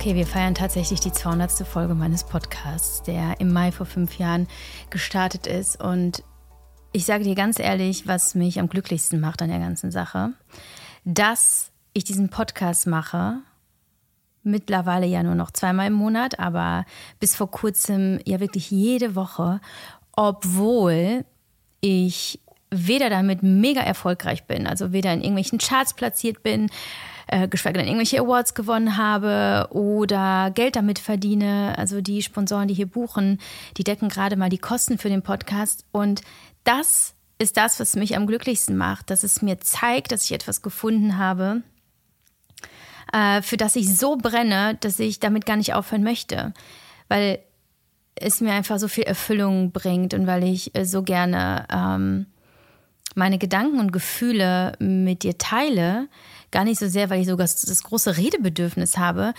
Okay, wir feiern tatsächlich die 200. Folge meines Podcasts, der im Mai vor fünf Jahren gestartet ist. Und ich sage dir ganz ehrlich, was mich am glücklichsten macht an der ganzen Sache, dass ich diesen Podcast mache. Mittlerweile ja nur noch zweimal im Monat, aber bis vor kurzem ja wirklich jede Woche, obwohl ich weder damit mega erfolgreich bin, also weder in irgendwelchen Charts platziert bin, äh, geschweige denn irgendwelche Awards gewonnen habe oder Geld damit verdiene. Also die Sponsoren, die hier buchen, die decken gerade mal die Kosten für den Podcast. Und das ist das, was mich am glücklichsten macht, dass es mir zeigt, dass ich etwas gefunden habe, äh, für das ich so brenne, dass ich damit gar nicht aufhören möchte. Weil es mir einfach so viel Erfüllung bringt und weil ich äh, so gerne ähm, meine Gedanken und Gefühle mit dir teile, gar nicht so sehr, weil ich sogar das große Redebedürfnis habe,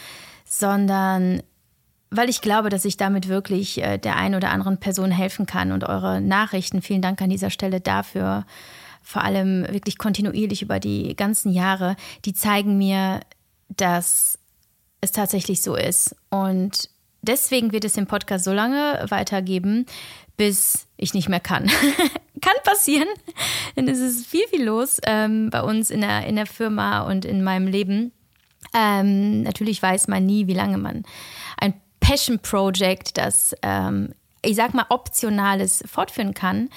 sondern weil ich glaube, dass ich damit wirklich äh, der einen oder anderen Person helfen kann und eure Nachrichten, vielen Dank an dieser Stelle dafür, vor allem wirklich kontinuierlich über die ganzen Jahre, die zeigen mir, dass es tatsächlich so ist. Und deswegen wird es den Podcast so lange weitergeben, bis ich nicht mehr kann. kann passieren, denn es ist viel, viel los ähm, bei uns in der, in der Firma und in meinem Leben. Ähm, natürlich weiß man nie, wie lange man ein Passion Project, das ähm, ich sag mal optionales fortführen kann.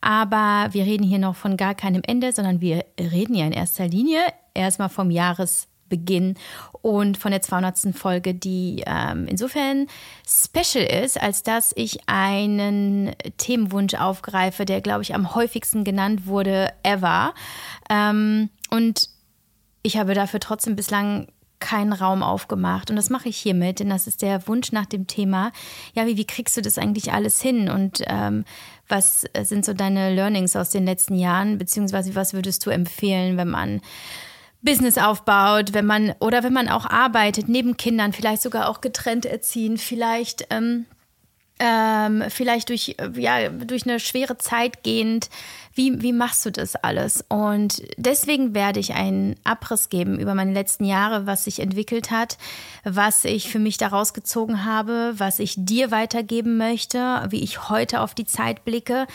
Aber wir reden hier noch von gar keinem Ende, sondern wir reden ja in erster Linie erstmal vom Jahres Beginn und von der 200. Folge, die ähm, insofern special ist, als dass ich einen Themenwunsch aufgreife, der, glaube ich, am häufigsten genannt wurde ever. Ähm, und ich habe dafür trotzdem bislang keinen Raum aufgemacht. Und das mache ich hiermit, denn das ist der Wunsch nach dem Thema, ja, wie, wie kriegst du das eigentlich alles hin? Und ähm, was sind so deine Learnings aus den letzten Jahren? Beziehungsweise was würdest du empfehlen, wenn man Business aufbaut, wenn man oder wenn man auch arbeitet, neben Kindern, vielleicht sogar auch getrennt erziehen, vielleicht, ähm, ähm, vielleicht durch, ja, durch eine schwere Zeit gehend. Wie, wie machst du das alles? Und deswegen werde ich einen Abriss geben über meine letzten Jahre, was sich entwickelt hat, was ich für mich daraus gezogen habe, was ich dir weitergeben möchte, wie ich heute auf die Zeit blicke,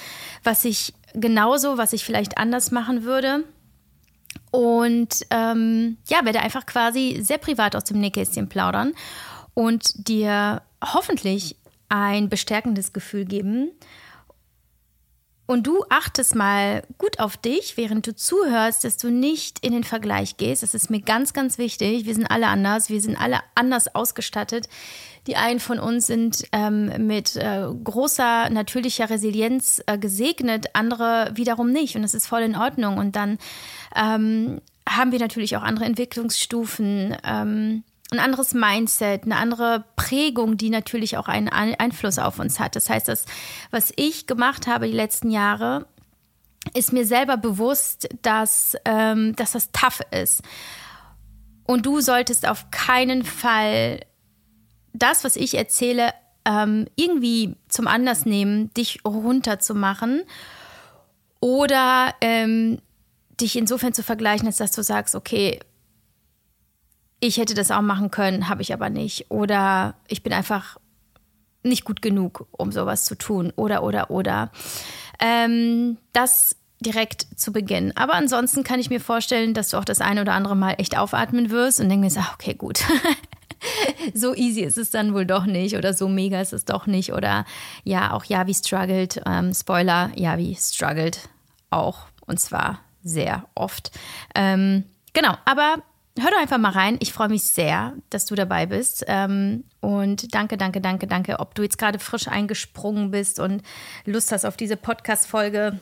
was ich genauso, was ich vielleicht anders machen würde und ähm, ja, werde einfach quasi sehr privat aus dem Nähkästchen plaudern und dir hoffentlich ein bestärkendes Gefühl geben. Und du achtest mal gut auf dich, während du zuhörst, dass du nicht in den Vergleich gehst. Das ist mir ganz, ganz wichtig. Wir sind alle anders. Wir sind alle anders ausgestattet. Die einen von uns sind ähm, mit äh, großer natürlicher Resilienz äh, gesegnet, andere wiederum nicht. Und das ist voll in Ordnung. Und dann ähm, haben wir natürlich auch andere Entwicklungsstufen. Ähm, ein anderes Mindset, eine andere Prägung, die natürlich auch einen Einfluss auf uns hat. Das heißt, das, was ich gemacht habe die letzten Jahre, ist mir selber bewusst, dass, ähm, dass das tough ist. Und du solltest auf keinen Fall das, was ich erzähle, ähm, irgendwie zum Anlass nehmen, dich runterzumachen oder ähm, dich insofern zu vergleichen, als dass du sagst, okay, ich hätte das auch machen können, habe ich aber nicht. Oder ich bin einfach nicht gut genug, um sowas zu tun. Oder, oder, oder. Ähm, das direkt zu Beginn. Aber ansonsten kann ich mir vorstellen, dass du auch das eine oder andere Mal echt aufatmen wirst und denkst, ach, okay, gut. so easy ist es dann wohl doch nicht oder so mega ist es doch nicht oder ja, auch Yavi struggled. Ähm, Spoiler, Yavi struggled auch und zwar sehr oft. Ähm, genau, aber hör doch einfach mal rein. Ich freue mich sehr, dass du dabei bist. Ähm, und danke, danke, danke, danke, ob du jetzt gerade frisch eingesprungen bist und Lust hast auf diese Podcast-Folge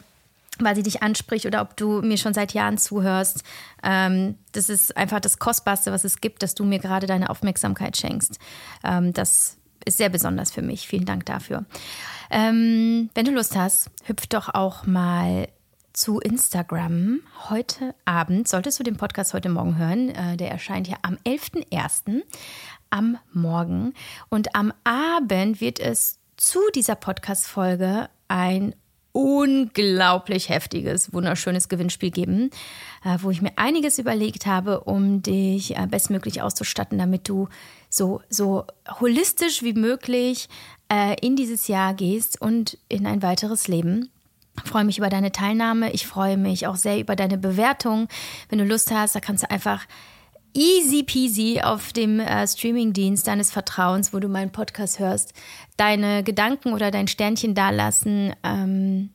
weil sie dich anspricht oder ob du mir schon seit Jahren zuhörst. Ähm, das ist einfach das Kostbarste, was es gibt, dass du mir gerade deine Aufmerksamkeit schenkst. Ähm, das ist sehr besonders für mich. Vielen Dank dafür. Ähm, wenn du Lust hast, hüpf doch auch mal zu Instagram. Heute Abend solltest du den Podcast heute Morgen hören. Äh, der erscheint ja am 11.01. am Morgen. Und am Abend wird es zu dieser Podcast-Folge ein unglaublich heftiges, wunderschönes Gewinnspiel geben, äh, wo ich mir einiges überlegt habe, um dich äh, bestmöglich auszustatten, damit du so, so holistisch wie möglich äh, in dieses Jahr gehst und in ein weiteres Leben. Ich freue mich über deine Teilnahme. Ich freue mich auch sehr über deine Bewertung. Wenn du Lust hast, da kannst du einfach easy peasy auf dem äh, Streamingdienst deines Vertrauens, wo du meinen Podcast hörst, deine Gedanken oder dein Sternchen dalassen. Ähm,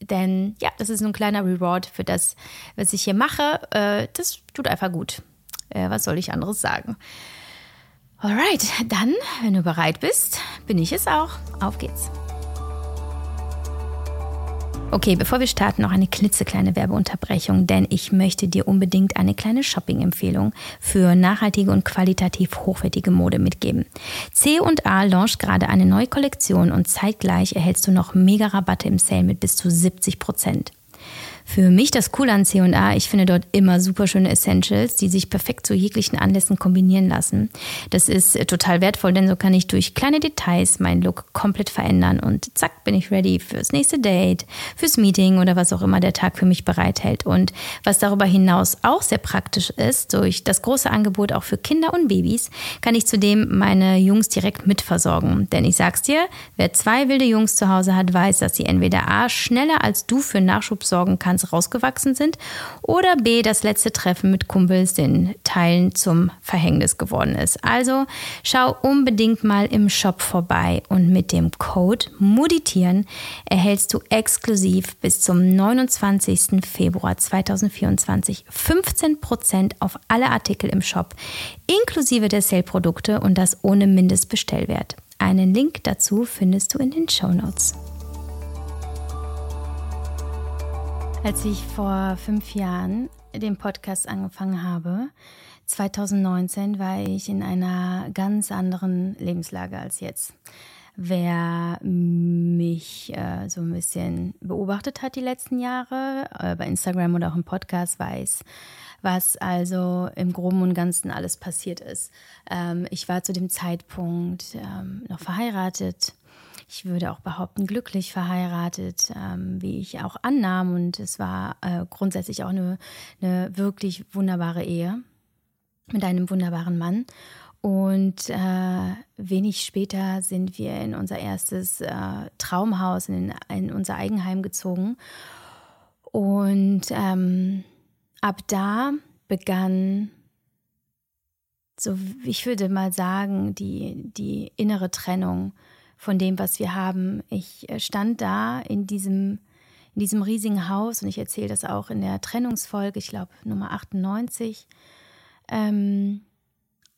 denn ja, das ist ein kleiner Reward für das, was ich hier mache. Äh, das tut einfach gut. Äh, was soll ich anderes sagen? Alright, dann, wenn du bereit bist, bin ich es auch. Auf geht's. Okay, bevor wir starten, noch eine klitzekleine Werbeunterbrechung, denn ich möchte dir unbedingt eine kleine Shopping-Empfehlung für nachhaltige und qualitativ hochwertige Mode mitgeben. C&A launcht gerade eine neue Kollektion und zeitgleich erhältst du noch mega Rabatte im Sale mit bis zu 70 Prozent. Für mich das Coole an C&A, ich finde dort immer super schöne Essentials, die sich perfekt zu jeglichen Anlässen kombinieren lassen. Das ist äh, total wertvoll, denn so kann ich durch kleine Details meinen Look komplett verändern und zack, bin ich ready fürs nächste Date, fürs Meeting oder was auch immer der Tag für mich bereithält. Und was darüber hinaus auch sehr praktisch ist, durch das große Angebot auch für Kinder und Babys, kann ich zudem meine Jungs direkt mitversorgen. Denn ich sag's dir, wer zwei wilde Jungs zu Hause hat, weiß, dass sie entweder A schneller als du für Nachschub sorgen kann, ganz rausgewachsen sind oder B, das letzte Treffen mit Kumpels den Teilen zum Verhängnis geworden ist. Also schau unbedingt mal im Shop vorbei und mit dem Code MUDITIeren erhältst du exklusiv bis zum 29. Februar 2024 15% auf alle Artikel im Shop, inklusive der Sale-Produkte und das ohne Mindestbestellwert. Einen Link dazu findest du in den Show Notes. Als ich vor fünf Jahren den Podcast angefangen habe, 2019, war ich in einer ganz anderen Lebenslage als jetzt. Wer mich äh, so ein bisschen beobachtet hat die letzten Jahre, äh, bei Instagram oder auch im Podcast, weiß, was also im Groben und Ganzen alles passiert ist. Ähm, ich war zu dem Zeitpunkt ähm, noch verheiratet ich würde auch behaupten, glücklich verheiratet, ähm, wie ich auch annahm. Und es war äh, grundsätzlich auch eine, eine wirklich wunderbare Ehe mit einem wunderbaren Mann. Und äh, wenig später sind wir in unser erstes äh, Traumhaus, in, in, unser Eigenheim gezogen. Und ähm, ab da begann, so ich würde mal sagen, die, die innere Trennung von dem, was wir haben. Ich äh, stand da in diesem, in diesem riesigen Haus und ich erzähle das auch in der Trennungsfolge, ich glaube Nummer 98. Ähm,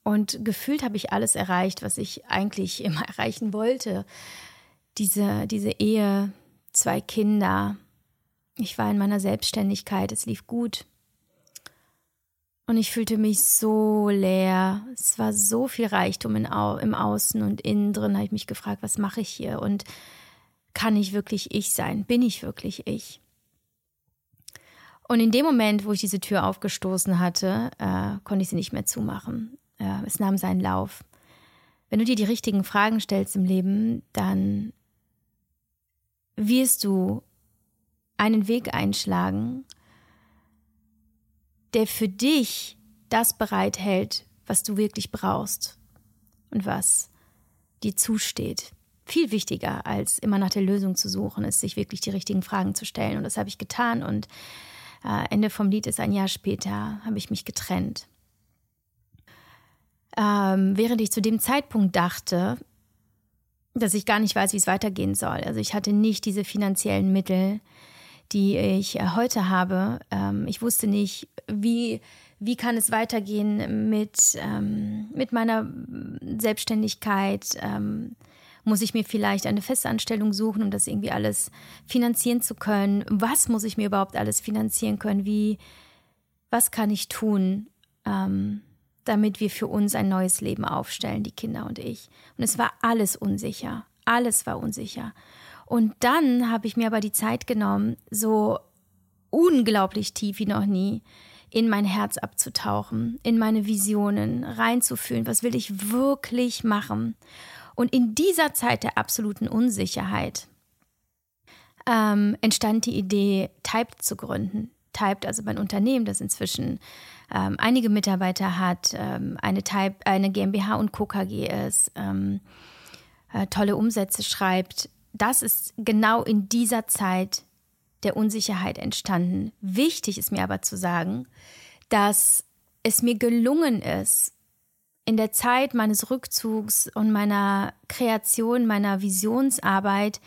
und gefühlt habe ich alles erreicht, was ich eigentlich immer erreichen wollte. Diese, diese Ehe, zwei Kinder. Ich war in meiner Selbstständigkeit, es lief gut. Und ich fühlte mich so leer. Es war so viel Reichtum in, im Außen und innen drin habe ich mich gefragt, was mache ich hier? Und kann ich wirklich ich sein? Bin ich wirklich ich? Und in dem Moment, wo ich diese Tür aufgestoßen hatte, äh, konnte ich sie nicht mehr zumachen. Äh, es nahm seinen Lauf. Wenn du dir die richtigen Fragen stellst im Leben, dann wirst du einen Weg einschlagen, der für dich das bereithält, was du wirklich brauchst und was dir zusteht. Viel wichtiger, als immer nach der Lösung zu suchen, ist, sich wirklich die richtigen Fragen zu stellen. Und das habe ich getan. Und äh, Ende vom Lied ist ein Jahr später, habe ich mich getrennt. Ähm, während ich zu dem Zeitpunkt dachte, dass ich gar nicht weiß, wie es weitergehen soll. Also ich hatte nicht diese finanziellen Mittel, die ich äh, heute habe. Ähm, ich wusste nicht, wie, wie kann es weitergehen mit, ähm, mit meiner Selbstständigkeit. Ähm, muss ich mir vielleicht eine Festanstellung suchen, um das irgendwie alles finanzieren zu können? Was muss ich mir überhaupt alles finanzieren können? Wie, was kann ich tun, ähm, damit wir für uns ein neues Leben aufstellen, die Kinder und ich? Und es war alles unsicher. Alles war unsicher. Und dann habe ich mir aber die Zeit genommen, so unglaublich tief wie noch nie in mein Herz abzutauchen, in meine Visionen reinzufühlen, was will ich wirklich machen. Und in dieser Zeit der absoluten Unsicherheit ähm, entstand die Idee, Typed zu gründen. Typed, also mein Unternehmen, das inzwischen ähm, einige Mitarbeiter hat, ähm, eine, Type, eine GmbH und Co. KG ist, ähm, äh, tolle Umsätze schreibt. Das ist genau in dieser Zeit der Unsicherheit entstanden. Wichtig ist mir aber zu sagen, dass es mir gelungen ist, in der Zeit meines Rückzugs und meiner Kreation, meiner Visionsarbeit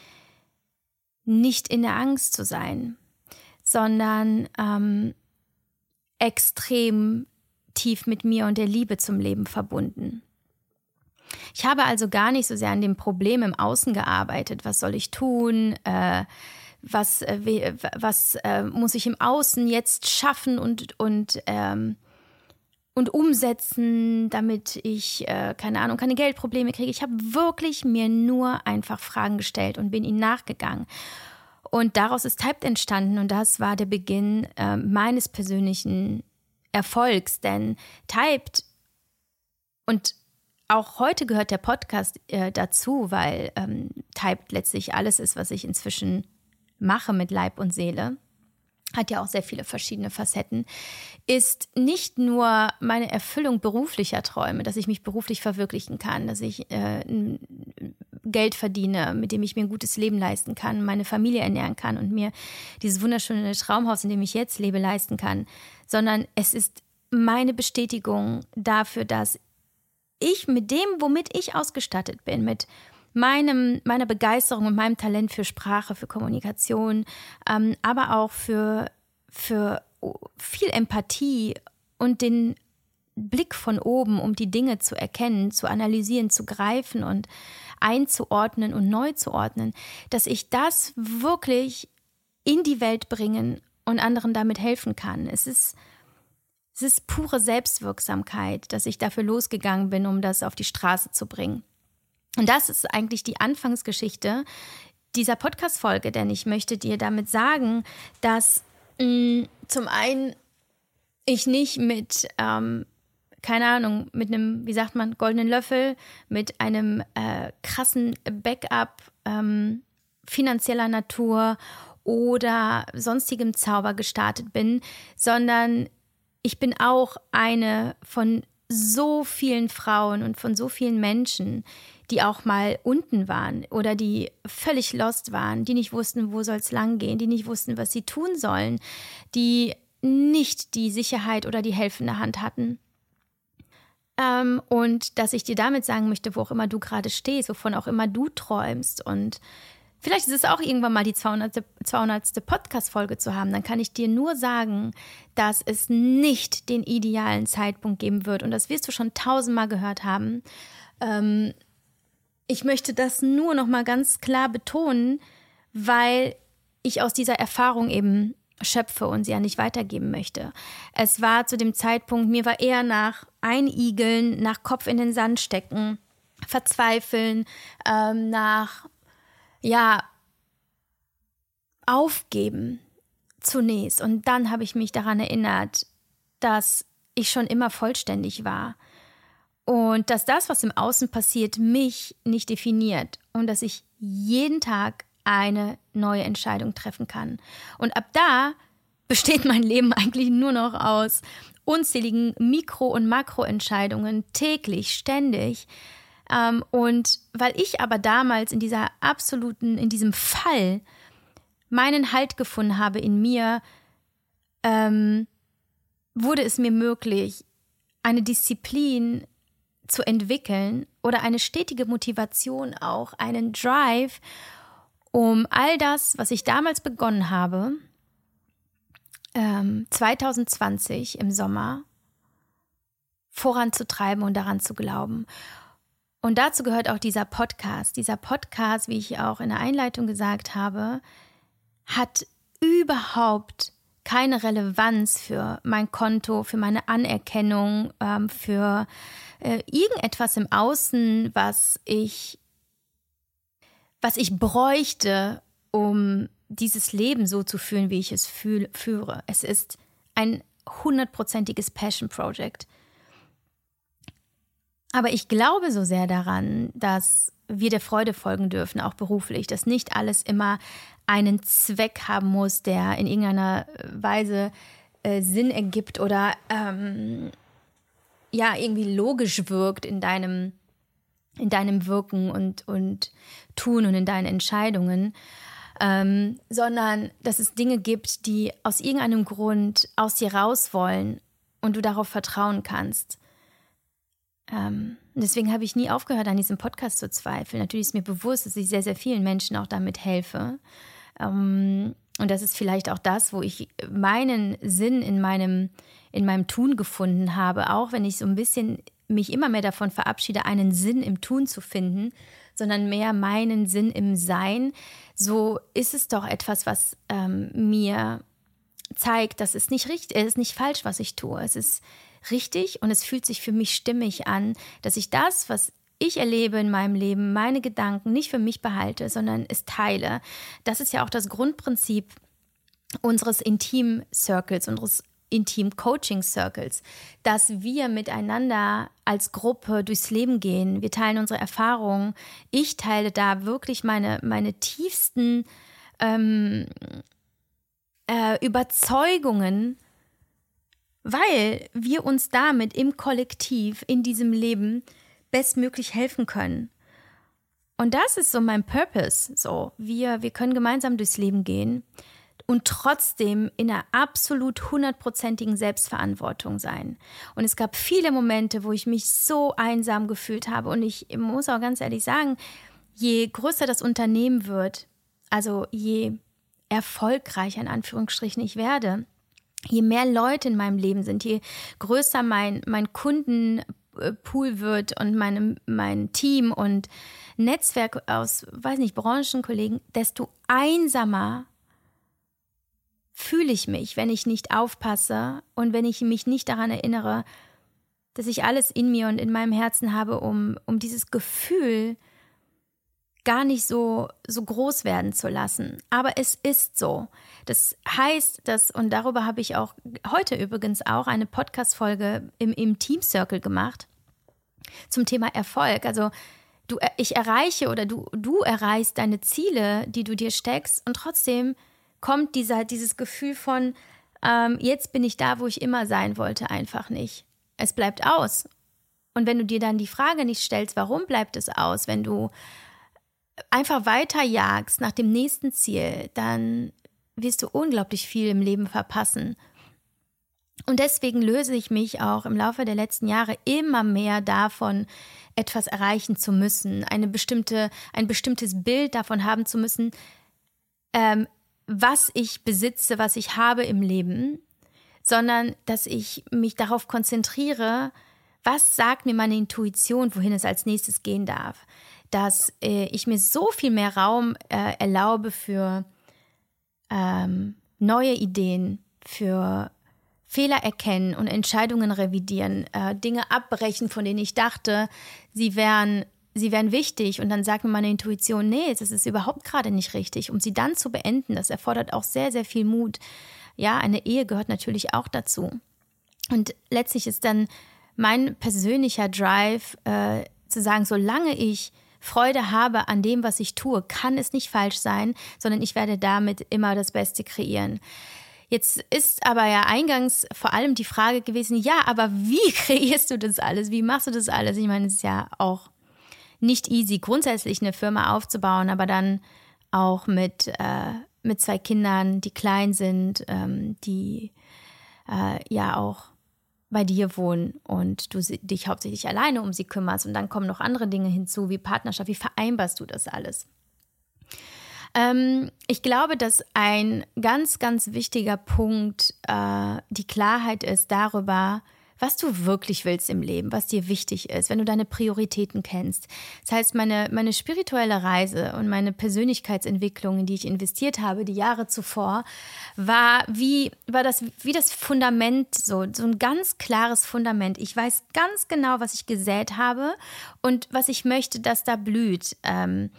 nicht in der Angst zu sein, sondern ähm, extrem tief mit mir und der Liebe zum Leben verbunden. Ich habe also gar nicht so sehr an dem Problem im Außen gearbeitet. Was soll ich tun? Äh, was äh, was äh, muss ich im Außen jetzt schaffen und, und ähm, und umsetzen, damit ich, äh, keine Ahnung, keine Geldprobleme kriege. Ich habe wirklich mir nur einfach Fragen gestellt und bin ihnen nachgegangen. Und daraus ist Typed entstanden und das war der Beginn äh, meines persönlichen Erfolgs. Denn Typed und auch heute gehört der Podcast äh, dazu, weil ähm, Typed letztlich alles ist, was ich inzwischen mache mit Leib und Seele. Hat ja auch sehr viele verschiedene Facetten, ist nicht nur meine Erfüllung beruflicher Träume, dass ich mich beruflich verwirklichen kann, dass ich äh, Geld verdiene, mit dem ich mir ein gutes Leben leisten kann, meine Familie ernähren kann und mir dieses wunderschöne Traumhaus, in dem ich jetzt lebe, leisten kann, sondern es ist meine Bestätigung dafür, dass ich mit dem, womit ich ausgestattet bin, mit meinem, meiner Begeisterung und meinem Talent für Sprache, für Kommunikation, ähm, aber auch für, für viel Empathie und den Blick von oben, um die Dinge zu erkennen, zu analysieren, zu greifen und einzuordnen und neu zu ordnen, dass ich das wirklich in die Welt bringen und anderen damit helfen kann. Es ist, es ist pure Selbstwirksamkeit, dass ich dafür losgegangen bin, um das auf die Straße zu bringen. Und das ist eigentlich die Anfangsgeschichte dieser Podcast-Folge, denn ich möchte dir damit sagen, dass mh, mm, zum einen ich nicht mit, ähm, keine Ahnung, mit einem, wie sagt man, goldenen Löffel, mit einem äh, krassen Backup ähm, finanzieller Natur oder sonstigem Zauber gestartet bin, sondern ich bin auch eine von so vielen Frauen und von so vielen Menschen, die auch mal unten waren oder die völlig lost waren, die nicht wussten, wo soll es lang gehen, die nicht wussten, was sie tun sollen, die nicht die Sicherheit oder die helfende Hand hatten. Ähm, und dass ich dir damit sagen möchte, wo auch immer du gerade stehst, wovon auch immer du träumst und Vielleicht ist es auch irgendwann mal die 200. 200. Podcast-Folge zu haben. Dann kann ich dir nur sagen, dass es nicht den idealen Zeitpunkt geben wird. Und das wirst du schon tausendmal gehört haben. Ähm, ich möchte das nur noch mal ganz klar betonen, weil ich aus dieser Erfahrung eben schöpfe und sie ja nicht weitergeben möchte. Es war zu dem Zeitpunkt, mir war eher nach Einigeln, nach Kopf in den Sand stecken, verzweifeln, ähm, nach, ja, aufgeben zunächst. Und dann habe ich mich daran erinnert, dass ich schon immer vollständig war und dass das, was im Außen passiert, mich nicht definiert und dass ich jeden Tag eine neue Entscheidung treffen kann. Und ab da besteht mein Leben eigentlich nur noch aus unzähligen Mikro- und Makroentscheidungen täglich, ständig. Ähm, und weil ich aber damals in dieser absoluten, in diesem Fall meinen Halt gefunden habe in mir, ähm, wurde es mir möglich, eine Disziplin zu entwickeln oder eine stetige Motivation auch, einen Drive, um all das, was ich damals begonnen habe, ähm, 2020 im Sommer, voranzutreiben und daran zu glauben. Und dazu gehört auch dieser Podcast. Dieser Podcast, wie ich auch in der Einleitung gesagt habe, hat überhaupt keine Relevanz für mein Konto, für meine Anerkennung, ähm, für äh, irgendetwas im Außen, was ich, was ich bräuchte, um dieses Leben so zu fühlen, wie ich es fühl, führe. Es ist ein hundertprozentiges Passion Project. Aber ich glaube so sehr daran, dass wir der Freude folgen dürfen, auch beruflich, dass nicht alles immer einen Zweck haben muss, der in irgendeiner Weise äh, Sinn ergibt oder ähm, ja irgendwie logisch wirkt in deinem in deinem Wirken und und Tun und in deinen Entscheidungen, ähm, sondern dass es Dinge gibt, die aus irgendeinem Grund aus dir raus wollen und du darauf vertrauen kannst. Ähm, deswegen habe ich nie aufgehört, an diesem Podcast zu zweifeln. Natürlich ist mir bewusst, dass ich sehr, sehr vielen Menschen auch damit helfe. Ähm, und das ist vielleicht auch das, wo ich meinen Sinn in meinem, in meinem Tun gefunden habe, auch wenn ich so ein bisschen mich immer mehr davon verabschiede, einen Sinn im Tun zu finden, sondern mehr meinen Sinn im Sein, so ist es doch etwas, was ähm, mir zeigt, dass es nicht richtig, ist nicht falsch, was ich tue. Es ist richtig und es fühlt sich für mich stimmig an, dass ich das, was ich erlebe in meinem Leben, meine Gedanken nicht für mich behalte, sondern es teile. Das ist ja auch das Grundprinzip unseres Intim-Circles, unseres Intim-Coaching-Circles, dass wir miteinander als Gruppe durchs Leben gehen. Wir teilen unsere Erfahrungen. Ich teile da wirklich meine, meine tiefsten ähm, äh, Überzeugungen, weil wir uns damit im Kollektiv in diesem Leben bestmöglich helfen können. Und das ist so mein Purpose. So, wir, wir können gemeinsam durchs Leben gehen und trotzdem in einer absolut hundertprozentigen Selbstverantwortung sein. Und es gab viele Momente, wo ich mich so einsam gefühlt habe. Und ich muss auch ganz ehrlich sagen, je größer das Unternehmen wird, also je erfolgreicher in Anführungsstrichen ich werde, je mehr Leute in meinem Leben sind, je größer mein, mein Kunden, äh, Pool wird und meine, mein Team und Netzwerk aus, weiß nicht, Branchenkollegen, desto einsamer fühle ich mich, wenn ich nicht aufpasse und wenn ich mich nicht daran erinnere, dass ich alles in mir und in meinem Herzen habe, um, um dieses Gefühl gar nicht so, so groß werden zu lassen. Aber es ist so. Das heißt, dass, und darüber habe ich auch heute übrigens auch eine Podcast-Folge im, im Team Circle gemacht zum Thema Erfolg. Also du, ich erreiche oder du, du erreichst deine Ziele, die du dir steckst und trotzdem kommt dieser, dieses Gefühl von, ähm, jetzt bin ich da, wo ich immer sein wollte, einfach nicht. Es bleibt aus. Und wenn du dir dann die Frage nicht stellst, warum bleibt es aus, wenn du einfach weiter jagst nach dem nächsten Ziel, dann wirst du unglaublich viel im Leben verpassen. Und deswegen löse ich mich auch im Laufe der letzten Jahre immer mehr davon, etwas erreichen zu müssen, eine bestimmte, ein bestimmtes Bild davon haben zu müssen, ähm, was ich besitze, was ich habe im Leben, sondern dass ich mich darauf konzentriere, was sagt mir meine Intuition, wohin es als nächstes gehen darf dass äh, ich mir so viel mehr Raum äh, erlaube für ähm, neue Ideen, für Fehler erkennen und Entscheidungen revidieren, äh, Dinge abbrechen, von denen ich dachte, sie wären, sie wären wichtig. Und dann sagt mir meine Intuition, nee, das ist überhaupt gerade nicht richtig. Um sie dann zu beenden, das erfordert auch sehr, sehr viel Mut. Ja, eine Ehe gehört natürlich auch dazu. Und letztlich ist dann mein persönlicher Drive äh, zu sagen, solange ich Freude habe an dem, was ich tue, kann es nicht falsch sein, sondern ich werde damit immer das Beste kreieren. Jetzt ist aber ja eingangs vor allem die Frage gewesen, ja, aber wie kreierst du das alles? Wie machst du das alles? Ich meine, es ist ja auch nicht easy, grundsätzlich eine Firma aufzubauen, aber dann auch mit, äh, mit zwei Kindern, die klein sind, ähm, die äh, ja auch bei dir wohnen und du dich hauptsächlich alleine um sie kümmerst und dann kommen noch andere Dinge hinzu wie Partnerschaft. Wie vereinbarst du das alles? Ähm, ich glaube, dass ein ganz, ganz wichtiger Punkt äh, die Klarheit ist darüber, was du wirklich willst im Leben, was dir wichtig ist, wenn du deine Prioritäten kennst. Das heißt, meine, meine spirituelle Reise und meine Persönlichkeitsentwicklung, in die ich investiert habe, die Jahre zuvor, war wie, war das, wie das Fundament, so, so ein ganz klares Fundament. Ich weiß ganz genau, was ich gesät habe und was ich möchte, dass da blüht. Ähm,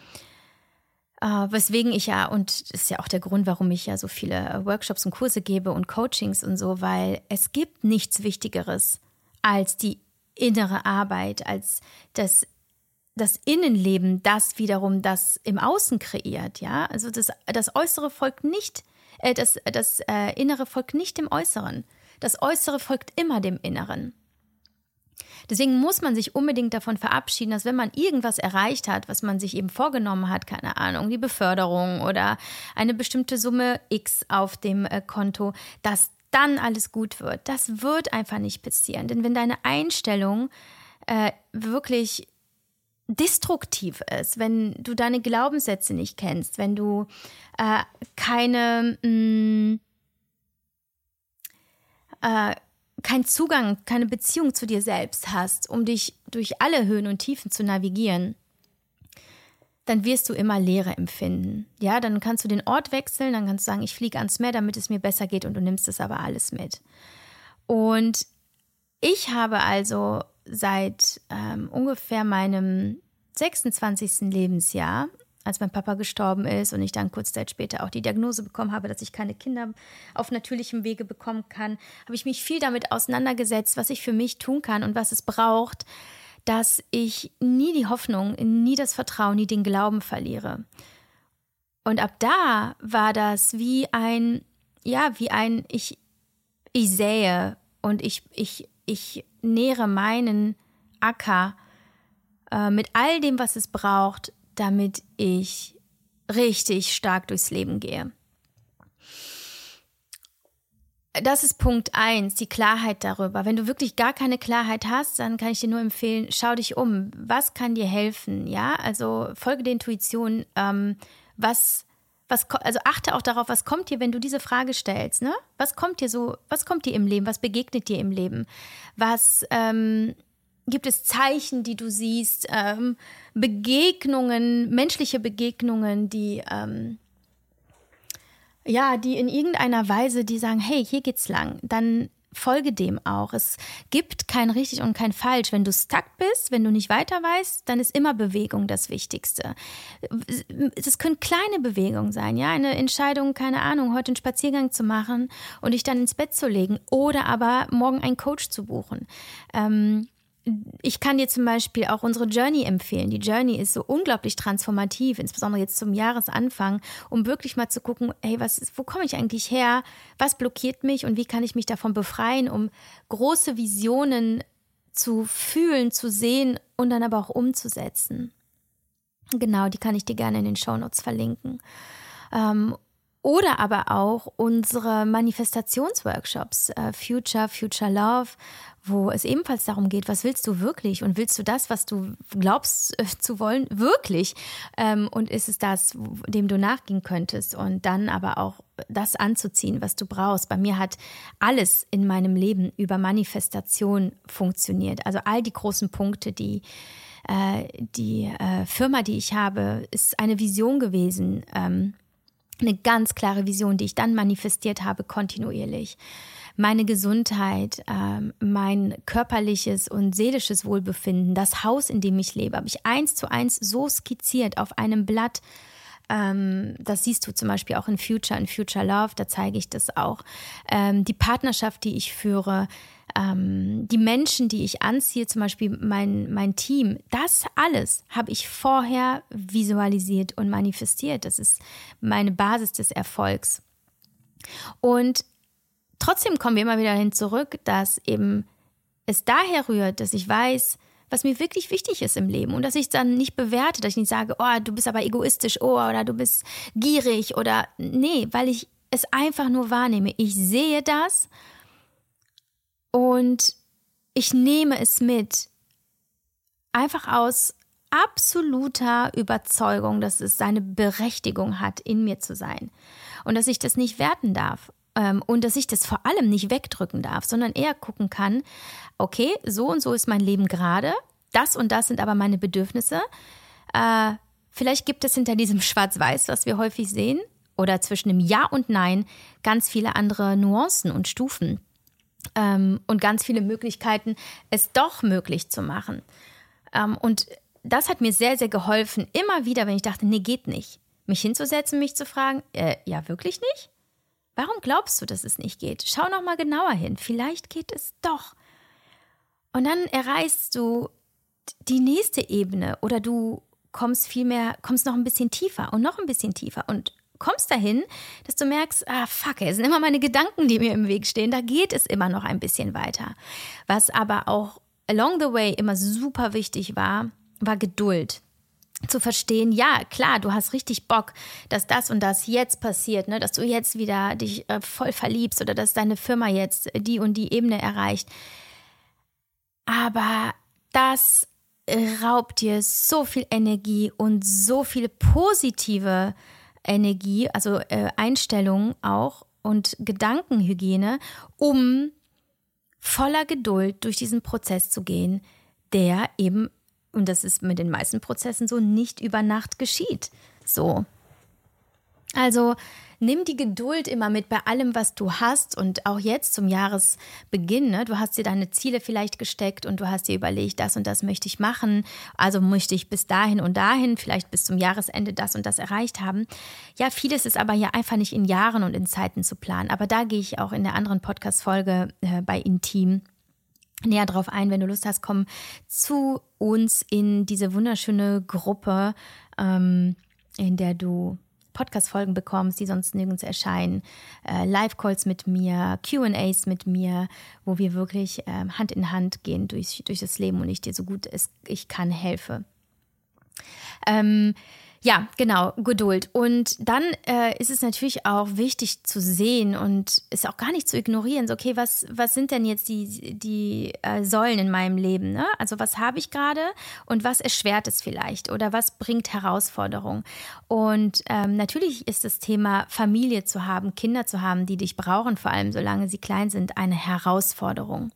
weswegen ich ja, und das ist ja auch der Grund, warum ich ja so viele Workshops und Kurse gebe und Coachings und so, weil es gibt nichts Wichtigeres als die innere Arbeit, als das, das Innenleben das wiederum das im Außen kreiert, ja. Also das, das Äußere folgt nicht, äh, das, das äh, Innere folgt nicht dem Äußeren. Das Äußere folgt immer dem Inneren. Deswegen muss man sich unbedingt davon verabschieden, dass wenn man irgendwas erreicht hat, was man sich eben vorgenommen hat, keine Ahnung, die Beförderung oder eine bestimmte Summe X auf dem äh, Konto, dass dann alles gut wird. Das wird einfach nicht passieren. Denn wenn deine Einstellung äh, wirklich destruktiv ist, wenn du deine Glaubenssätze nicht kennst, wenn du äh, keine mh, mm, äh, keinen Zugang, keine Beziehung zu dir selbst hast, um dich durch alle Höhen und Tiefen zu navigieren, dann wirst du immer Leere empfinden. Ja, dann kannst du den Ort wechseln, dann kannst du sagen, ich fliege ans Meer, damit es mir besser geht und du nimmst es aber alles mit. Und ich habe also seit ähm, ungefähr meinem 26. Lebensjahr als mein Papa gestorben ist und ich dann kurz Zeit später auch die Diagnose bekommen habe, dass ich keine Kinder auf natürlichem Wege bekommen kann, habe ich mich viel damit auseinandergesetzt, was ich für mich tun kann und was es braucht, dass ich nie die Hoffnung, nie das Vertrauen, nie den Glauben verliere. Und ab da war das wie ein, ja, wie ein, ich, ich sähe und ich, ich, ich nähere meinen Acker äh, mit all dem, was es braucht, damit ich richtig stark durchs Leben gehe. Das ist Punkt eins, die Klarheit darüber. Wenn du wirklich gar keine Klarheit hast, dann kann ich dir nur empfehlen, schau dich um. Was kann dir helfen? Ja, also folge der Intuition. Ähm, was, was, also achte auch darauf, was kommt dir, wenn du diese Frage stellst. Ne? Was kommt dir so, was kommt dir im Leben? Was begegnet dir im Leben? Was, ähm, Gibt es Zeichen, die du siehst, ähm, Begegnungen, menschliche Begegnungen, die ähm, ja, die in irgendeiner Weise, die sagen, hey, hier geht's lang, dann folge dem auch. Es gibt kein richtig und kein falsch. Wenn du stuck bist, wenn du nicht weiter weißt, dann ist immer Bewegung das Wichtigste. Es können kleine Bewegungen sein, ja, eine Entscheidung, keine Ahnung, heute einen Spaziergang zu machen und dich dann ins Bett zu legen oder aber morgen einen Coach zu buchen. Ähm, ich kann dir zum Beispiel auch unsere Journey empfehlen. Die Journey ist so unglaublich transformativ, insbesondere jetzt zum Jahresanfang, um wirklich mal zu gucken, hey, was ist, wo komme ich eigentlich her? Was blockiert mich und wie kann ich mich davon befreien, um große Visionen zu fühlen, zu sehen und dann aber auch umzusetzen. Genau, die kann ich dir gerne in den Shownotes verlinken. Ähm, oder aber auch unsere Manifestationsworkshops, äh, Future, Future Love, wo es ebenfalls darum geht, was willst du wirklich und willst du das, was du glaubst äh, zu wollen, wirklich? Ähm, und ist es das, dem du nachgehen könntest und dann aber auch das anzuziehen, was du brauchst. Bei mir hat alles in meinem Leben über Manifestation funktioniert. Also all die großen Punkte, die äh, die äh, Firma, die ich habe, ist eine Vision gewesen. Ähm, eine ganz klare Vision, die ich dann manifestiert habe, kontinuierlich. Meine Gesundheit, ähm, mein körperliches und seelisches Wohlbefinden, das Haus, in dem ich lebe, habe ich eins zu eins so skizziert auf einem Blatt. Ähm, das siehst du zum Beispiel auch in Future, in Future Love, da zeige ich das auch. Ähm, die Partnerschaft, die ich führe, ähm, die Menschen, die ich anziehe, zum Beispiel mein, mein Team, das alles habe ich vorher visualisiert und manifestiert. Das ist meine Basis des Erfolgs. Und trotzdem kommen wir immer wieder hin zurück, dass eben es daher rührt, dass ich weiß, was mir wirklich wichtig ist im Leben und dass ich dann nicht bewerte, dass ich nicht sage, oh, du bist aber egoistisch, oh, oder du bist gierig oder nee, weil ich es einfach nur wahrnehme. Ich sehe das und ich nehme es mit. Einfach aus absoluter Überzeugung, dass es seine Berechtigung hat, in mir zu sein. Und dass ich das nicht werten darf. Ähm, und dass ich das vor allem nicht wegdrücken darf, sondern eher gucken kann, okay, so und so ist mein Leben gerade. Das und das sind aber meine Bedürfnisse. Äh, vielleicht gibt es hinter diesem Schwarz-Weiß, was wir häufig sehen, oder zwischen dem Ja und Nein ganz viele andere Nuancen und Stufen ähm, und ganz viele Möglichkeiten, es doch möglich zu machen. Ähm, und das hat mir sehr, sehr geholfen, immer wieder, wenn ich dachte, nee, geht nicht, mich hinzusetzen, mich zu fragen, äh, ja, wirklich nicht? Warum glaubst du, dass es nicht geht? Schau noch mal genauer hin. Vielleicht geht es doch. Und dann erreichst du die nächste Ebene oder du kommst viel kommst noch ein bisschen tiefer und noch ein bisschen tiefer und kommst dahin, dass du merkst, ah fuck, es sind immer meine Gedanken, die mir im Weg stehen, da geht es immer noch ein bisschen weiter. Was aber auch along the way immer super wichtig war, war Geduld zu verstehen, ja, klar, du hast richtig Bock, dass das und das jetzt passiert, ne? dass du jetzt wieder dich äh, voll verliebst oder dass deine Firma jetzt die und die Ebene erreicht. Aber das raubt dir so viel Energie und so viel positive Energie, also äh, Einstellung auch und Gedankenhygiene, um voller Geduld durch diesen Prozess zu gehen, der eben und das ist mit den meisten Prozessen so, nicht über Nacht geschieht. So. Also nimm die Geduld immer mit bei allem, was du hast und auch jetzt zum Jahresbeginn. Ne? Du hast dir deine Ziele vielleicht gesteckt und du hast dir überlegt, das und das möchte ich machen. Also möchte ich bis dahin und dahin, vielleicht bis zum Jahresende das und das erreicht haben. Ja, vieles ist aber ja einfach nicht in Jahren und in Zeiten zu planen. Aber da gehe ich auch in der anderen Podcast-Folge äh, bei Intim näher drauf ein. Wenn du Lust hast, komm zu uns in diese wunderschöne Gruppe, ähm, in der du Podcast-Folgen bekommst, die sonst nirgends erscheinen, äh, Live-Calls mit mir, QAs mit mir, wo wir wirklich äh, Hand in Hand gehen durch, durch das Leben und ich dir so gut es ich kann helfe. Ähm, ja, genau, Geduld. Und dann äh, ist es natürlich auch wichtig zu sehen und es auch gar nicht zu ignorieren. So, okay, was, was sind denn jetzt die, die äh, Säulen in meinem Leben? Ne? Also was habe ich gerade und was erschwert es vielleicht oder was bringt Herausforderungen? Und ähm, natürlich ist das Thema Familie zu haben, Kinder zu haben, die dich brauchen, vor allem solange sie klein sind, eine Herausforderung.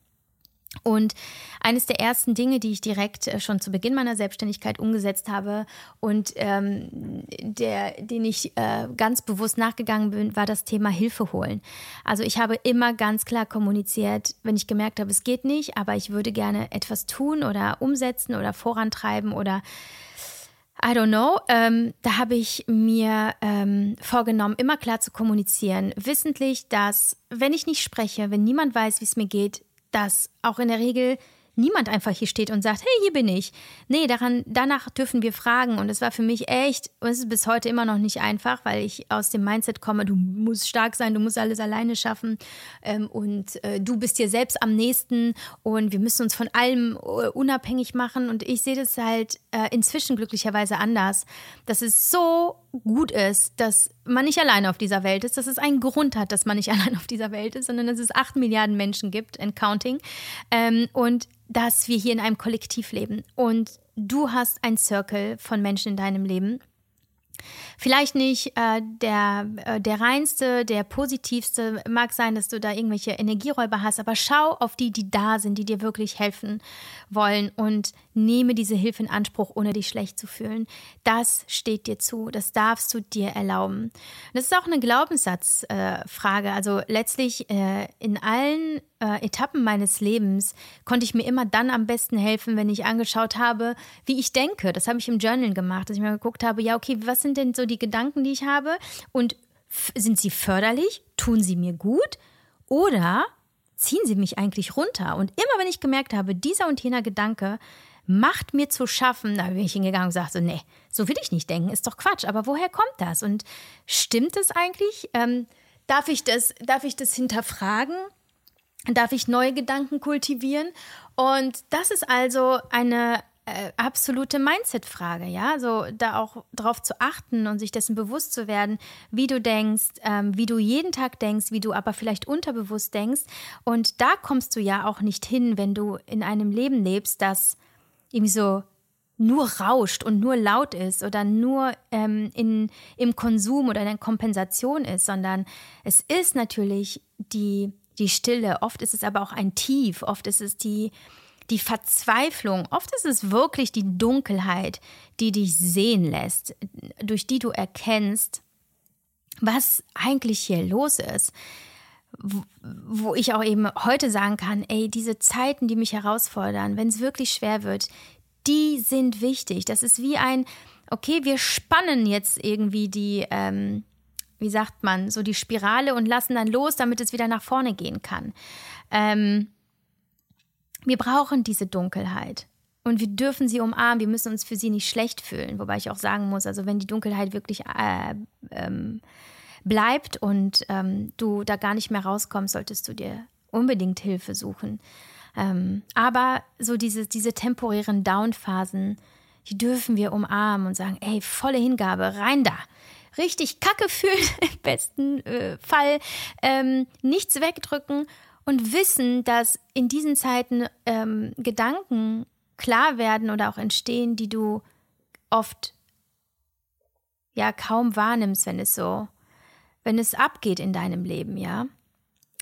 Und eines der ersten Dinge, die ich direkt äh, schon zu Beginn meiner Selbstständigkeit umgesetzt habe und ähm, der, den ich äh, ganz bewusst nachgegangen bin, war das Thema Hilfe holen. Also ich habe immer ganz klar kommuniziert, wenn ich gemerkt habe, es geht nicht, aber ich würde gerne etwas tun oder umsetzen oder vorantreiben oder I don't know. Ähm, da habe ich mir ähm, vorgenommen, immer klar zu kommunizieren, wissentlich, dass wenn ich nicht spreche, wenn niemand weiß, wie es mir geht, dass auch in der Regel niemand einfach hier steht und sagt, hey, hier bin ich. Nee, daran, danach dürfen wir fragen. Und es war für mich echt, und es ist bis heute immer noch nicht einfach, weil ich aus dem Mindset komme, du musst stark sein, du musst alles alleine schaffen ähm, und äh, du bist dir selbst am nächsten und wir müssen uns von allem uh, unabhängig machen. Und ich sehe das halt äh, inzwischen glücklicherweise anders, dass es so gut ist, dass man nicht alleine auf dieser Welt ist, dass es einen Grund hat, dass man nicht allein auf dieser Welt ist, sondern dass es acht Milliarden Menschen gibt and counting. Ähm, und dass wir hier in einem Kollektiv leben. Und du hast ein Circle von Menschen in deinem Leben Vielleicht nicht äh, der, äh, der reinste, der positivste. Mag sein, dass du da irgendwelche Energieräuber hast, aber schau auf die, die da sind, die dir wirklich helfen wollen und nehme diese Hilfe in Anspruch, ohne dich schlecht zu fühlen. Das steht dir zu. Das darfst du dir erlauben. das ist auch eine Glaubenssatzfrage. Äh, also letztlich äh, in allen äh, Etappen meines Lebens konnte ich mir immer dann am besten helfen, wenn ich angeschaut habe, wie ich denke. Das habe ich im Journal gemacht, dass ich mir geguckt habe, ja, okay, was sind denn so die Gedanken, die ich habe? Und sind sie förderlich? Tun sie mir gut? Oder ziehen sie mich eigentlich runter? Und immer wenn ich gemerkt habe, dieser und jener Gedanke macht mir zu schaffen, da bin ich hingegangen und sagte, nee, so will ich nicht denken, ist doch Quatsch. Aber woher kommt das? Und stimmt es eigentlich? Ähm, darf, ich das, darf ich das hinterfragen? Darf ich neue Gedanken kultivieren? Und das ist also eine äh, absolute Mindset-Frage, ja, so da auch drauf zu achten und sich dessen bewusst zu werden, wie du denkst, ähm, wie du jeden Tag denkst, wie du aber vielleicht unterbewusst denkst. Und da kommst du ja auch nicht hin, wenn du in einem Leben lebst, das irgendwie so nur rauscht und nur laut ist oder nur ähm, in, im Konsum oder in der Kompensation ist, sondern es ist natürlich die, die Stille, oft ist es aber auch ein Tief, oft ist es die, die Verzweiflung, oft ist es wirklich die Dunkelheit, die dich sehen lässt, durch die du erkennst, was eigentlich hier los ist. Wo ich auch eben heute sagen kann, ey, diese Zeiten, die mich herausfordern, wenn es wirklich schwer wird, die sind wichtig. Das ist wie ein, okay, wir spannen jetzt irgendwie die, ähm, wie sagt man, so die Spirale und lassen dann los, damit es wieder nach vorne gehen kann. Ähm, wir brauchen diese Dunkelheit. Und wir dürfen sie umarmen, wir müssen uns für sie nicht schlecht fühlen. Wobei ich auch sagen muss, also wenn die Dunkelheit wirklich äh, ähm, bleibt und ähm, du da gar nicht mehr rauskommst, solltest du dir unbedingt Hilfe suchen. Ähm, aber so diese, diese temporären Downphasen, die dürfen wir umarmen und sagen, ey, volle Hingabe, rein da. Richtig Kacke fühlen im besten äh, Fall, ähm, nichts wegdrücken und wissen, dass in diesen Zeiten ähm, Gedanken klar werden oder auch entstehen, die du oft ja kaum wahrnimmst, wenn es so, wenn es abgeht in deinem Leben, ja.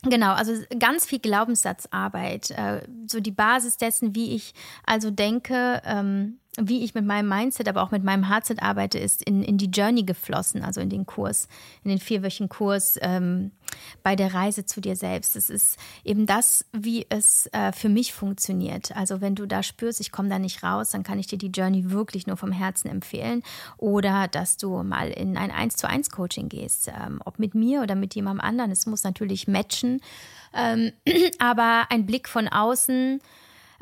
Genau, also ganz viel Glaubenssatzarbeit, äh, so die Basis dessen, wie ich also denke, ähm, wie ich mit meinem Mindset, aber auch mit meinem Hardset arbeite, ist in, in die Journey geflossen, also in den Kurs, in den vierwöchigen Kurs ähm, bei der Reise zu dir selbst. Es ist eben das, wie es äh, für mich funktioniert. Also wenn du da spürst, ich komme da nicht raus, dann kann ich dir die Journey wirklich nur vom Herzen empfehlen. Oder dass du mal in ein 1 zu 1 Coaching gehst, ähm, ob mit mir oder mit jemandem anderen. Es muss natürlich matchen. Ähm, aber ein Blick von außen,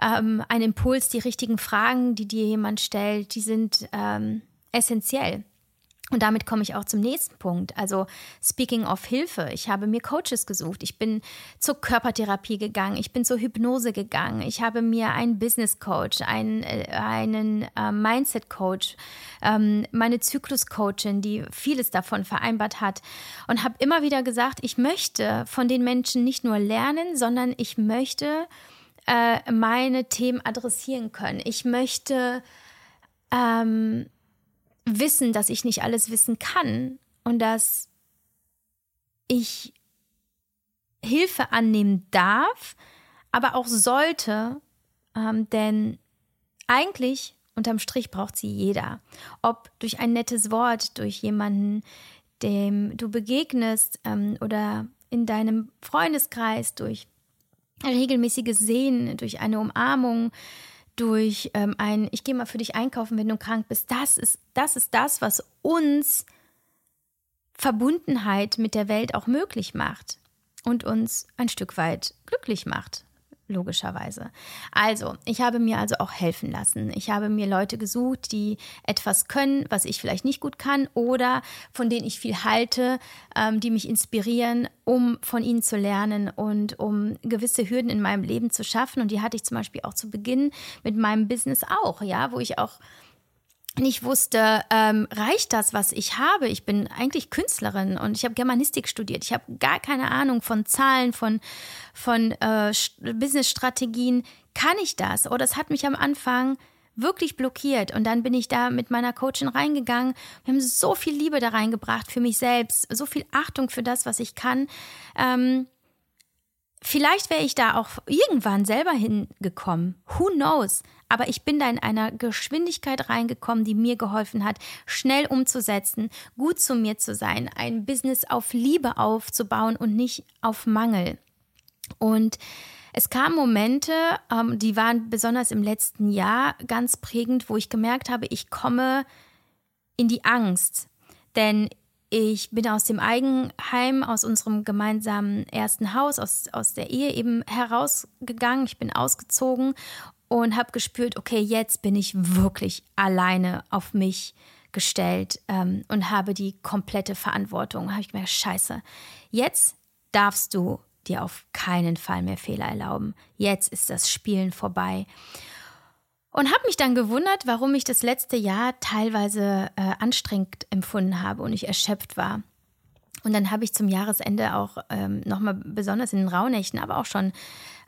ähm, ein Impuls, die richtigen Fragen, die dir jemand stellt, die sind ähm, essentiell. Und damit komme ich auch zum nächsten Punkt. Also speaking of Hilfe. Ich habe mir Coaches gesucht. Ich bin zur Körpertherapie gegangen. Ich bin zur Hypnose gegangen. Ich habe mir einen Business Coach, einen, äh, einen äh, Mindset Coach, ähm, meine Zyklus Coachin, die vieles davon vereinbart hat. Und habe immer wieder gesagt, ich möchte von den Menschen nicht nur lernen, sondern ich möchte äh, meine Themen adressieren können. Ich möchte ähm, wissen, dass ich nicht alles wissen kann und dass ich Hilfe annehmen darf, aber auch sollte, ähm, denn eigentlich unterm Strich braucht sie jeder. Ob durch ein nettes Wort, durch jemanden, dem du begegnest ähm, oder in deinem Freundeskreis, durch regelmäßiges Sehen, durch eine Umarmung, durch ähm, ein, ich gehe mal für dich einkaufen, wenn du krank bist. Das ist, das ist das, was uns Verbundenheit mit der Welt auch möglich macht und uns ein Stück weit glücklich macht logischerweise. Also, ich habe mir also auch helfen lassen. Ich habe mir Leute gesucht, die etwas können, was ich vielleicht nicht gut kann oder von denen ich viel halte, ähm, die mich inspirieren, um von ihnen zu lernen und um gewisse Hürden in meinem Leben zu schaffen. Und die hatte ich zum Beispiel auch zu Beginn mit meinem Business auch, ja, wo ich auch nicht wusste, ähm, reicht das, was ich habe? Ich bin eigentlich Künstlerin und ich habe Germanistik studiert. Ich habe gar keine Ahnung von Zahlen, von, von äh, Business-Strategien. Kann ich das? Oder oh, es hat mich am Anfang wirklich blockiert. Und dann bin ich da mit meiner Coachin reingegangen. Wir haben so viel Liebe da reingebracht für mich selbst, so viel Achtung für das, was ich kann. Ähm, Vielleicht wäre ich da auch irgendwann selber hingekommen. Who knows? Aber ich bin da in einer Geschwindigkeit reingekommen, die mir geholfen hat, schnell umzusetzen, gut zu mir zu sein, ein Business auf Liebe aufzubauen und nicht auf Mangel. Und es kamen Momente, ähm, die waren besonders im letzten Jahr ganz prägend, wo ich gemerkt habe, ich komme in die Angst. Denn ich bin aus dem Eigenheim, aus unserem gemeinsamen ersten Haus, aus, aus der Ehe eben herausgegangen. Ich bin ausgezogen und habe gespürt, okay, jetzt bin ich wirklich alleine auf mich gestellt ähm, und habe die komplette Verantwortung. Habe ich gemerkt, scheiße, jetzt darfst du dir auf keinen Fall mehr Fehler erlauben. Jetzt ist das Spielen vorbei. Und habe mich dann gewundert, warum ich das letzte Jahr teilweise äh, anstrengend empfunden habe und ich erschöpft war. Und dann habe ich zum Jahresende auch ähm, nochmal besonders in den Rauhnächten, aber auch schon,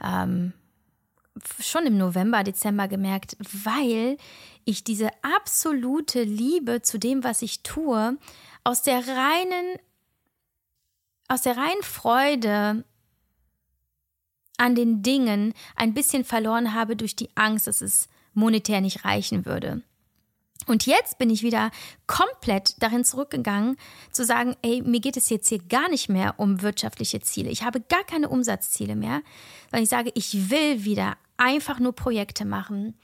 ähm, schon im November, Dezember gemerkt, weil ich diese absolute Liebe zu dem, was ich tue, aus der reinen, aus der reinen Freude an den Dingen ein bisschen verloren habe durch die Angst, dass es monetär nicht reichen würde. Und jetzt bin ich wieder komplett darin zurückgegangen, zu sagen, ey, mir geht es jetzt hier gar nicht mehr um wirtschaftliche Ziele. Ich habe gar keine Umsatzziele mehr, weil ich sage, ich will wieder einfach nur Projekte machen,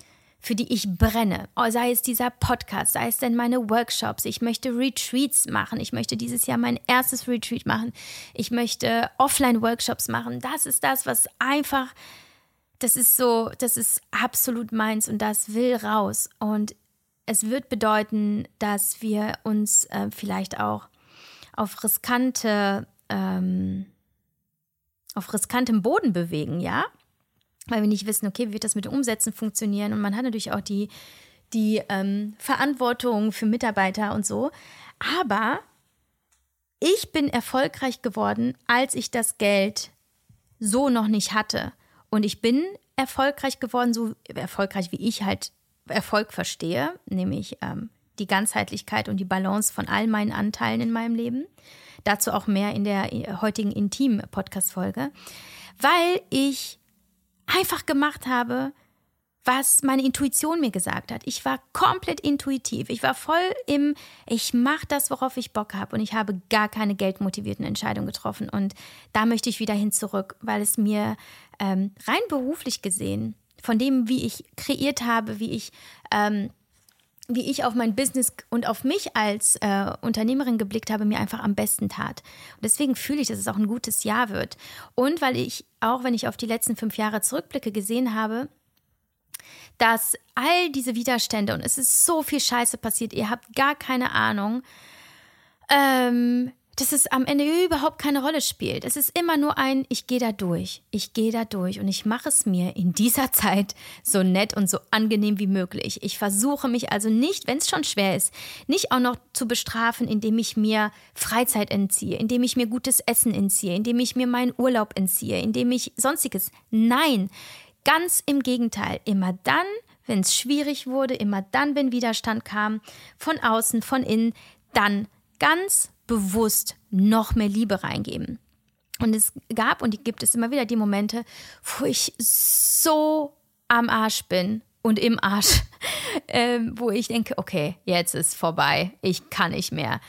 für die ich brenne. Oh, sei es dieser Podcast, sei es denn meine Workshops. Ich möchte Retreats machen. Ich möchte dieses Jahr mein erstes Retreat machen. Ich möchte Offline-Workshops machen. Das ist das, was einfach das ist so, das ist absolut meins und das will raus. Und es wird bedeuten, dass wir uns äh, vielleicht auch auf riskante, ähm, auf riskantem Boden bewegen, ja? Weil wir nicht wissen, okay, wie wird das mit dem Umsetzen funktionieren? Und man hat natürlich auch die, die ähm, Verantwortung für Mitarbeiter und so. Aber ich bin erfolgreich geworden, als ich das Geld so noch nicht hatte. Und ich bin erfolgreich geworden, so erfolgreich wie ich halt Erfolg verstehe, nämlich ähm, die Ganzheitlichkeit und die Balance von all meinen Anteilen in meinem Leben. Dazu auch mehr in der äh, heutigen Intim-Podcast-Folge, weil ich einfach gemacht habe, was meine Intuition mir gesagt hat. Ich war komplett intuitiv. Ich war voll im, ich mache das, worauf ich Bock habe. Und ich habe gar keine geldmotivierten Entscheidungen getroffen. Und da möchte ich wieder hin zurück, weil es mir ähm, rein beruflich gesehen, von dem, wie ich kreiert habe, wie ich ähm, wie ich auf mein Business und auf mich als äh, Unternehmerin geblickt habe, mir einfach am besten tat. Und deswegen fühle ich, dass es auch ein gutes Jahr wird. Und weil ich, auch wenn ich auf die letzten fünf Jahre zurückblicke, gesehen habe, dass all diese Widerstände und es ist so viel Scheiße passiert, ihr habt gar keine Ahnung, ähm, dass es am Ende überhaupt keine Rolle spielt. Es ist immer nur ein, ich gehe da durch, ich gehe da durch und ich mache es mir in dieser Zeit so nett und so angenehm wie möglich. Ich versuche mich also nicht, wenn es schon schwer ist, nicht auch noch zu bestrafen, indem ich mir Freizeit entziehe, indem ich mir gutes Essen entziehe, indem ich mir meinen Urlaub entziehe, indem ich sonstiges. Nein, Ganz im Gegenteil, immer dann, wenn es schwierig wurde, immer dann, wenn Widerstand kam, von außen, von innen, dann ganz bewusst noch mehr Liebe reingeben. Und es gab und die gibt es immer wieder die Momente, wo ich so am Arsch bin und im Arsch, äh, wo ich denke, okay, jetzt ist vorbei, ich kann nicht mehr.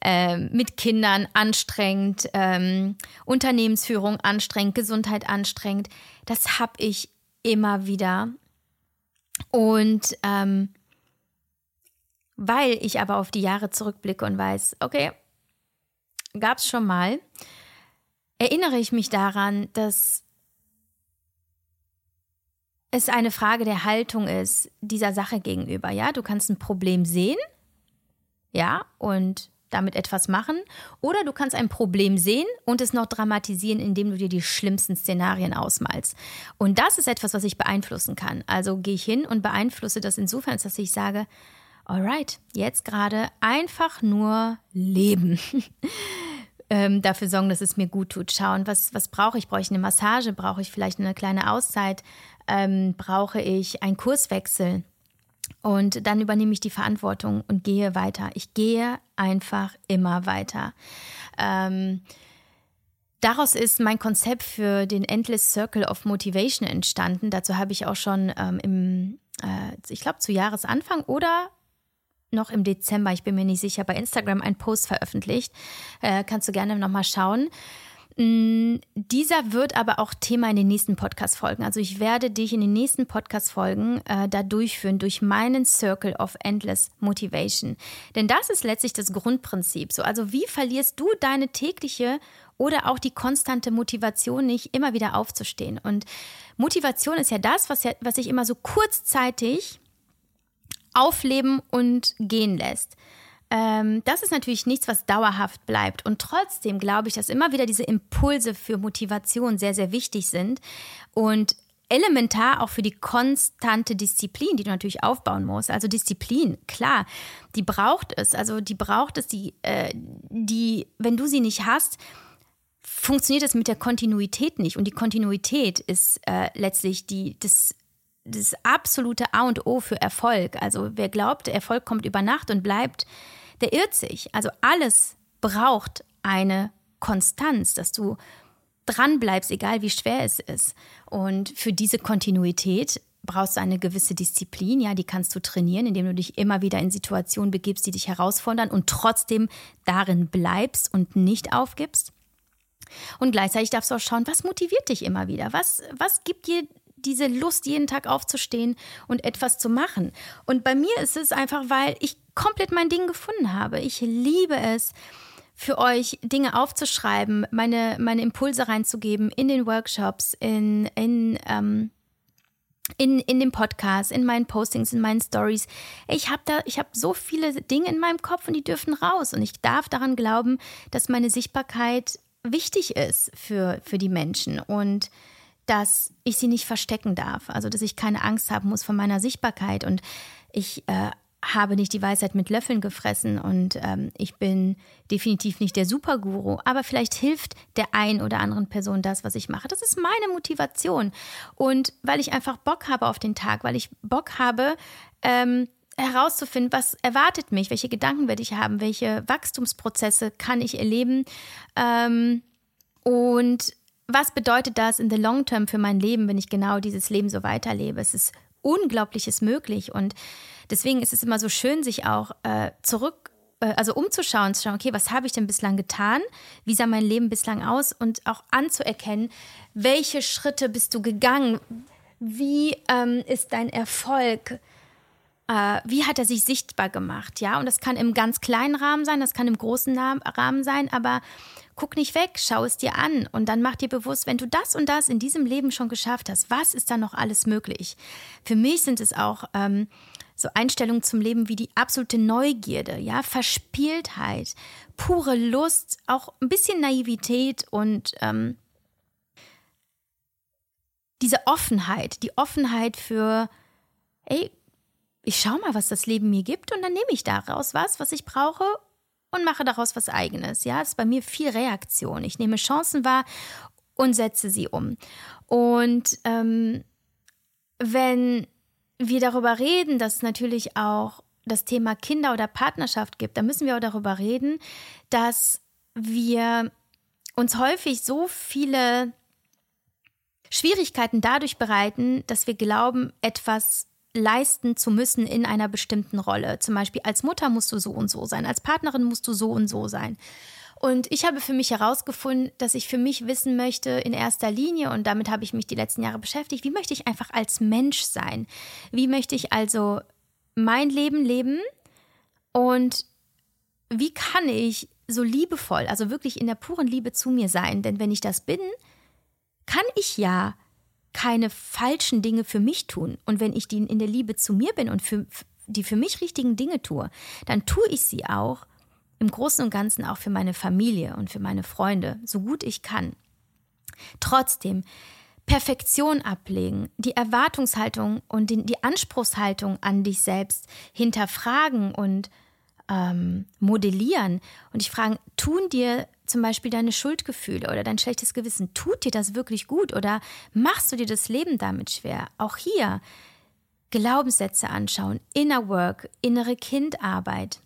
Ähm, mit Kindern anstrengend, ähm, Unternehmensführung anstrengend, Gesundheit anstrengend. Das habe ich immer wieder. Und ähm, weil ich aber auf die Jahre zurückblicke und weiß, okay, gab es schon mal, erinnere ich mich daran, dass es eine Frage der Haltung ist dieser Sache gegenüber. Ja, du kannst ein Problem sehen, ja, und damit etwas machen. Oder du kannst ein Problem sehen und es noch dramatisieren, indem du dir die schlimmsten Szenarien ausmalst. Und das ist etwas, was ich beeinflussen kann. Also gehe ich hin und beeinflusse das insofern, dass ich sage, alright, jetzt gerade einfach nur leben. ähm, dafür sorgen, dass es mir gut tut. Schauen, was, was brauche ich? Brauche ich eine Massage? Brauche ich vielleicht eine kleine Auszeit? Ähm, brauche ich einen Kurswechsel? Und dann übernehme ich die Verantwortung und gehe weiter. Ich gehe einfach immer weiter. Ähm, daraus ist mein Konzept für den Endless Circle of Motivation entstanden. Dazu habe ich auch schon ähm, im, äh, ich glaube, zu Jahresanfang oder noch im Dezember, ich bin mir nicht sicher, bei Instagram einen Post veröffentlicht. Äh, kannst du gerne nochmal schauen. Mm, dieser wird aber auch Thema in den nächsten Podcast-Folgen. Also ich werde dich in den nächsten Podcast-Folgen äh, da durchführen durch meinen Circle of Endless Motivation. Denn das ist letztlich das Grundprinzip. So, also wie verlierst du deine tägliche oder auch die konstante Motivation nicht, immer wieder aufzustehen? Und Motivation ist ja das, was, ja, was sich immer so kurzzeitig aufleben und gehen lässt. Ähm, das ist natürlich nichts, was dauerhaft bleibt. Und trotzdem glaube ich, dass immer wieder diese Impulse für Motivation sehr, sehr wichtig sind und elementar auch für die konstante Disziplin, die du natürlich aufbauen musst. Also Disziplin, klar, die braucht es. Also die braucht es, die, äh, die, wenn du sie nicht hast, funktioniert es mit der Kontinuität nicht. Und die Kontinuität ist äh, letztlich die, das das absolute A und O für Erfolg. Also wer glaubt, Erfolg kommt über Nacht und bleibt, der irrt sich. Also alles braucht eine Konstanz, dass du dran bleibst, egal wie schwer es ist. Und für diese Kontinuität brauchst du eine gewisse Disziplin, ja, die kannst du trainieren, indem du dich immer wieder in Situationen begibst, die dich herausfordern und trotzdem darin bleibst und nicht aufgibst. Und gleichzeitig darfst du auch schauen, was motiviert dich immer wieder? Was, was gibt dir diese Lust, jeden Tag aufzustehen und etwas zu machen. Und bei mir ist es einfach, weil ich komplett mein Ding gefunden habe. Ich liebe es, für euch Dinge aufzuschreiben, meine, meine Impulse reinzugeben in den Workshops, in, in, ähm, in, in dem Podcast, in meinen Postings, in meinen Stories. Ich habe da, ich habe so viele Dinge in meinem Kopf und die dürfen raus. Und ich darf daran glauben, dass meine Sichtbarkeit wichtig ist für, für die Menschen und dass ich sie nicht verstecken darf. Also dass ich keine Angst haben muss vor meiner Sichtbarkeit. Und ich äh, habe nicht die Weisheit mit Löffeln gefressen und ähm, ich bin definitiv nicht der Superguru, aber vielleicht hilft der ein oder anderen Person das, was ich mache. Das ist meine Motivation. Und weil ich einfach Bock habe auf den Tag, weil ich Bock habe, ähm, herauszufinden, was erwartet mich, welche Gedanken werde ich haben, welche Wachstumsprozesse kann ich erleben ähm, und was bedeutet das in the long term für mein Leben, wenn ich genau dieses Leben so weiterlebe. Es ist Unglaubliches möglich und Deswegen ist es immer so schön, sich auch äh, zurück, äh, also umzuschauen, zu schauen, okay, was habe ich denn bislang getan? Wie sah mein Leben bislang aus? Und auch anzuerkennen, welche Schritte bist du gegangen? Wie ähm, ist dein Erfolg? Äh, wie hat er sich sichtbar gemacht? Ja, und das kann im ganz kleinen Rahmen sein, das kann im großen Rahmen sein, aber guck nicht weg, schau es dir an und dann mach dir bewusst, wenn du das und das in diesem Leben schon geschafft hast, was ist da noch alles möglich? Für mich sind es auch ähm, so Einstellungen zum Leben wie die absolute Neugierde, ja, Verspieltheit, pure Lust, auch ein bisschen Naivität und ähm, diese Offenheit, die Offenheit für, ey, ich schau mal, was das Leben mir gibt und dann nehme ich daraus was, was ich brauche und mache daraus was eigenes. Ja, es ist bei mir viel Reaktion. Ich nehme Chancen wahr und setze sie um. Und ähm, wenn wir darüber reden, dass es natürlich auch das Thema Kinder oder Partnerschaft gibt, dann müssen wir auch darüber reden, dass wir uns häufig so viele Schwierigkeiten dadurch bereiten, dass wir glauben, etwas leisten zu müssen in einer bestimmten Rolle. Zum Beispiel als Mutter musst du so und so sein, als Partnerin musst du so und so sein. Und ich habe für mich herausgefunden, dass ich für mich wissen möchte in erster Linie, und damit habe ich mich die letzten Jahre beschäftigt, wie möchte ich einfach als Mensch sein? Wie möchte ich also mein Leben leben? Und wie kann ich so liebevoll, also wirklich in der puren Liebe zu mir sein? Denn wenn ich das bin, kann ich ja keine falschen Dinge für mich tun. Und wenn ich die in der Liebe zu mir bin und für, die für mich richtigen Dinge tue, dann tue ich sie auch im Großen und Ganzen auch für meine Familie und für meine Freunde, so gut ich kann. Trotzdem, Perfektion ablegen, die Erwartungshaltung und die Anspruchshaltung an dich selbst hinterfragen und ähm, modellieren und dich fragen, tun dir zum Beispiel deine Schuldgefühle oder dein schlechtes Gewissen, tut dir das wirklich gut oder machst du dir das Leben damit schwer? Auch hier Glaubenssätze anschauen, Inner Work, innere Kindarbeit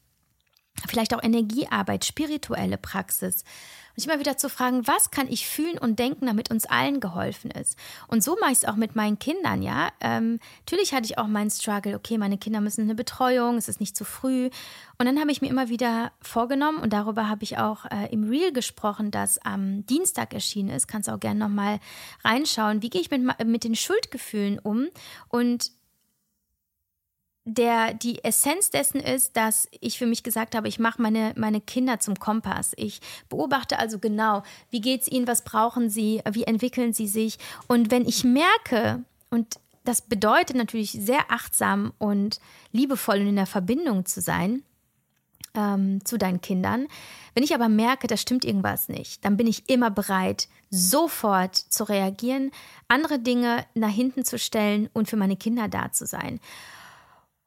vielleicht auch Energiearbeit, spirituelle Praxis. Sich immer wieder zu fragen, was kann ich fühlen und denken, damit uns allen geholfen ist. Und so mache ich es auch mit meinen Kindern, ja. Ähm, natürlich hatte ich auch meinen Struggle, okay, meine Kinder müssen eine Betreuung, es ist nicht zu früh. Und dann habe ich mir immer wieder vorgenommen, und darüber habe ich auch äh, im Reel gesprochen, das am Dienstag erschienen ist. Kannst auch gerne nochmal reinschauen. Wie gehe ich mit, mit den Schuldgefühlen um? Und der, die Essenz dessen ist, dass ich für mich gesagt habe, ich mache meine, meine Kinder zum Kompass. Ich beobachte also genau, wie geht es ihnen, was brauchen sie, wie entwickeln sie sich. Und wenn ich merke, und das bedeutet natürlich sehr achtsam und liebevoll und in der Verbindung zu sein ähm, zu deinen Kindern. Wenn ich aber merke, da stimmt irgendwas nicht, dann bin ich immer bereit, sofort zu reagieren, andere Dinge nach hinten zu stellen und für meine Kinder da zu sein.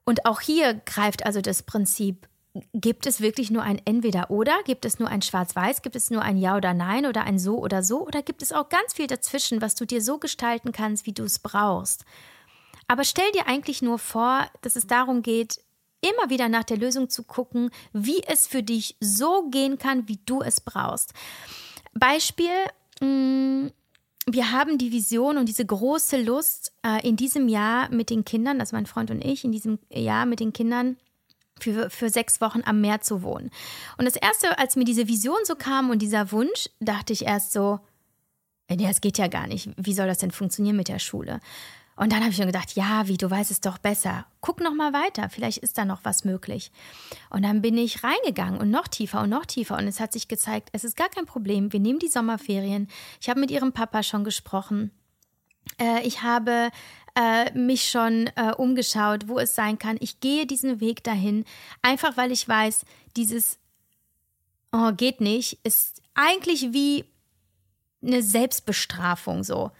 Und auch hier greift also das Prinzip, gibt es wirklich nur ein Entweder-Oder? Gibt es nur ein Schwarz-Weiß? Gibt es nur ein Ja oder Nein oder ein So oder So? Oder gibt es auch ganz viel dazwischen, was du dir so gestalten kannst, wie du es brauchst? Aber stell dir eigentlich nur vor, dass es darum geht, immer wieder nach der Lösung zu gucken, wie es für dich so gehen kann, wie du es brauchst. Beispiel, mh, mm, wir haben die Vision und diese große Lust, äh, in diesem Jahr mit den Kindern, also mein Freund und ich, in diesem Jahr mit den Kindern für, für sechs Wochen am Meer zu wohnen. Und das Erste, als mir diese Vision so kam und dieser Wunsch, dachte ich erst so, nee, das geht ja gar nicht. Wie soll das denn funktionieren mit der Schule? Und dann habe ich mir gedacht, ja, wie, du weißt es doch besser. Guck noch mal weiter, vielleicht ist da noch was möglich. Und dann bin ich reingegangen und noch tiefer und noch tiefer. Und es hat sich gezeigt, es ist gar kein Problem. Wir nehmen die Sommerferien. Ich habe mit ihrem Papa schon gesprochen. Äh, ich habe äh, mich schon äh, umgeschaut, wo es sein kann. Ich gehe diesen Weg dahin, einfach weil ich weiß, dieses oh, geht nicht, ist eigentlich wie eine Selbstbestrafung so.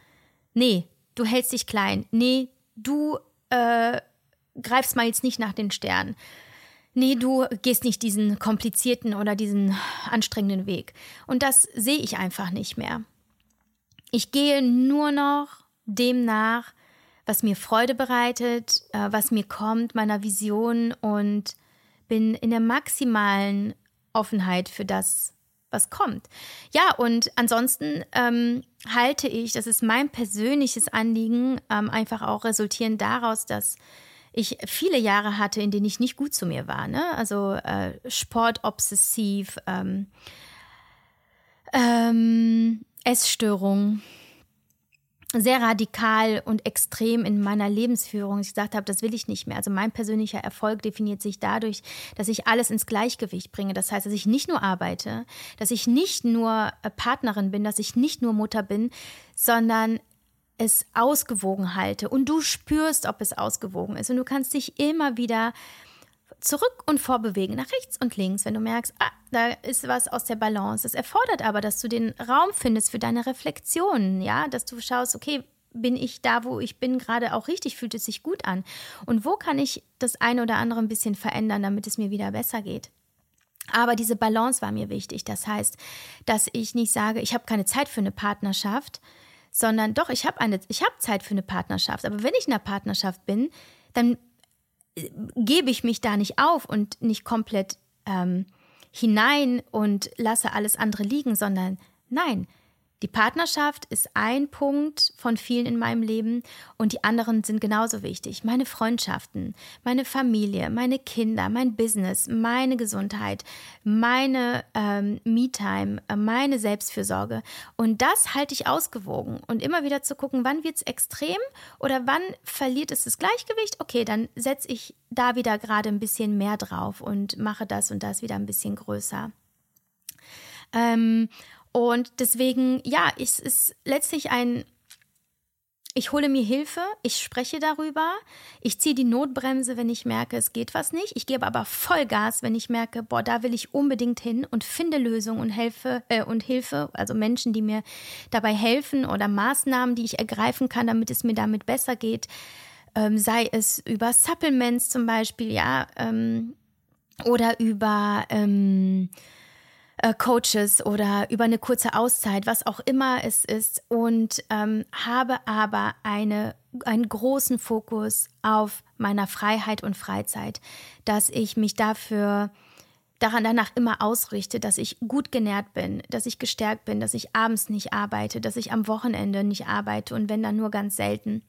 Nee, du hältst dich klein. Nee, du äh, greifst mal jetzt nicht nach den Sternen. Nee, du gehst nicht diesen komplizierten oder diesen anstrengenden Weg. Und das sehe ich einfach nicht mehr. Ich gehe nur noch dem nach, was mir Freude bereitet, äh, was mir kommt, meiner Vision und bin in der maximalen Offenheit für das, was kommt. Ja, und ansonsten ähm, halte ich, das ist mein persönliches Anliegen, ähm, einfach auch resultierend daraus, dass ich viele Jahre hatte, in denen ich nicht gut zu mir war. Ne? Also äh, sportobsessiv, ähm, ähm, Essstörung, sehr radikal und extrem in meiner Lebensführung. Ich gesagt habe, das will ich nicht mehr. Also mein persönlicher Erfolg definiert sich dadurch, dass ich alles ins Gleichgewicht bringe. Das heißt, dass ich nicht nur arbeite, dass ich nicht nur äh, Partnerin bin, dass ich nicht nur Mutter bin, sondern es ausgewogen halte und du spürst, ob es ausgewogen ist und du kannst dich immer wieder zurück und vorbewegen, nach rechts und links, wenn du merkst, ah, da ist was aus der Balance. Es erfordert aber, dass du den Raum findest für deine Reflexionen, ja, dass du schaust, okay, bin ich da, wo ich bin, gerade auch richtig, fühlt es sich gut an? Und wo kann ich das eine oder andere ein bisschen verändern, damit es mir wieder besser geht? Aber diese Balance war mir wichtig. Das heißt, dass ich nicht sage, ich habe keine Zeit für eine Partnerschaft, sondern doch, ich habe eine, ich habe Zeit für eine Partnerschaft. Aber wenn ich in einer Partnerschaft bin, dann gebe ich mich da nicht auf und nicht komplett ähm, hinein und lasse alles andere liegen, sondern nein, die Partnerschaft ist ein Punkt von vielen in meinem Leben und die anderen sind genauso wichtig. Meine Freundschaften, meine Familie, meine Kinder, mein Business, meine Gesundheit, meine ähm, Me-Time, äh, meine Selbstfürsorge. Und das halte ich ausgewogen und immer wieder zu gucken, wann wird es extrem oder wann verliert es das Gleichgewicht. Okay, dann setze ich da wieder gerade ein bisschen mehr drauf und mache das und das wieder ein bisschen größer. Ähm, und deswegen, ja, es ist letztlich ein, ich hole mir Hilfe, ich spreche darüber, ich ziehe die Notbremse, wenn ich merke, es geht was nicht. Ich gebe aber Vollgas, wenn ich merke, boah, da will ich unbedingt hin und finde Lösungen und helfe äh, und Hilfe, also Menschen, die mir dabei helfen oder Maßnahmen, die ich ergreifen kann, damit es mir damit besser geht. Ähm, sei es über Supplements zum Beispiel, ja, ähm, oder über ähm, äh, Coaches oder über eine kurze Auszeit, was auch immer es ist, und ähm, habe aber eine, einen großen Fokus auf meiner Freiheit und Freizeit, dass ich mich dafür daran danach immer ausrichte, dass ich gut genährt bin, dass ich gestärkt bin, dass ich abends nicht arbeite, dass ich am Wochenende nicht arbeite und wenn dann nur ganz selten.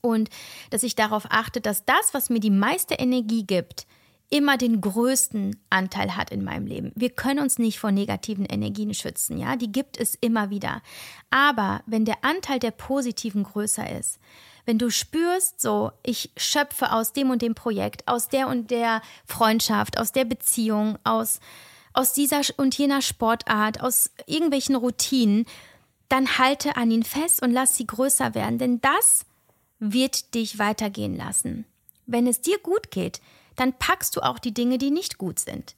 Und dass ich darauf achte, dass das, was mir die meiste Energie gibt, immer den größten Anteil hat in meinem Leben. Wir können uns nicht vor negativen Energien schützen, ja, die gibt es immer wieder. Aber wenn der Anteil der positiven größer ist, wenn du spürst, so, ich schöpfe aus dem und dem Projekt, aus der und der Freundschaft, aus der Beziehung, aus, aus dieser und jener Sportart, aus irgendwelchen Routinen, dann halte an ihn fest und lass sie größer werden, denn das wird dich weitergehen lassen. Wenn es dir gut geht, dann packst du auch die Dinge, die nicht gut sind.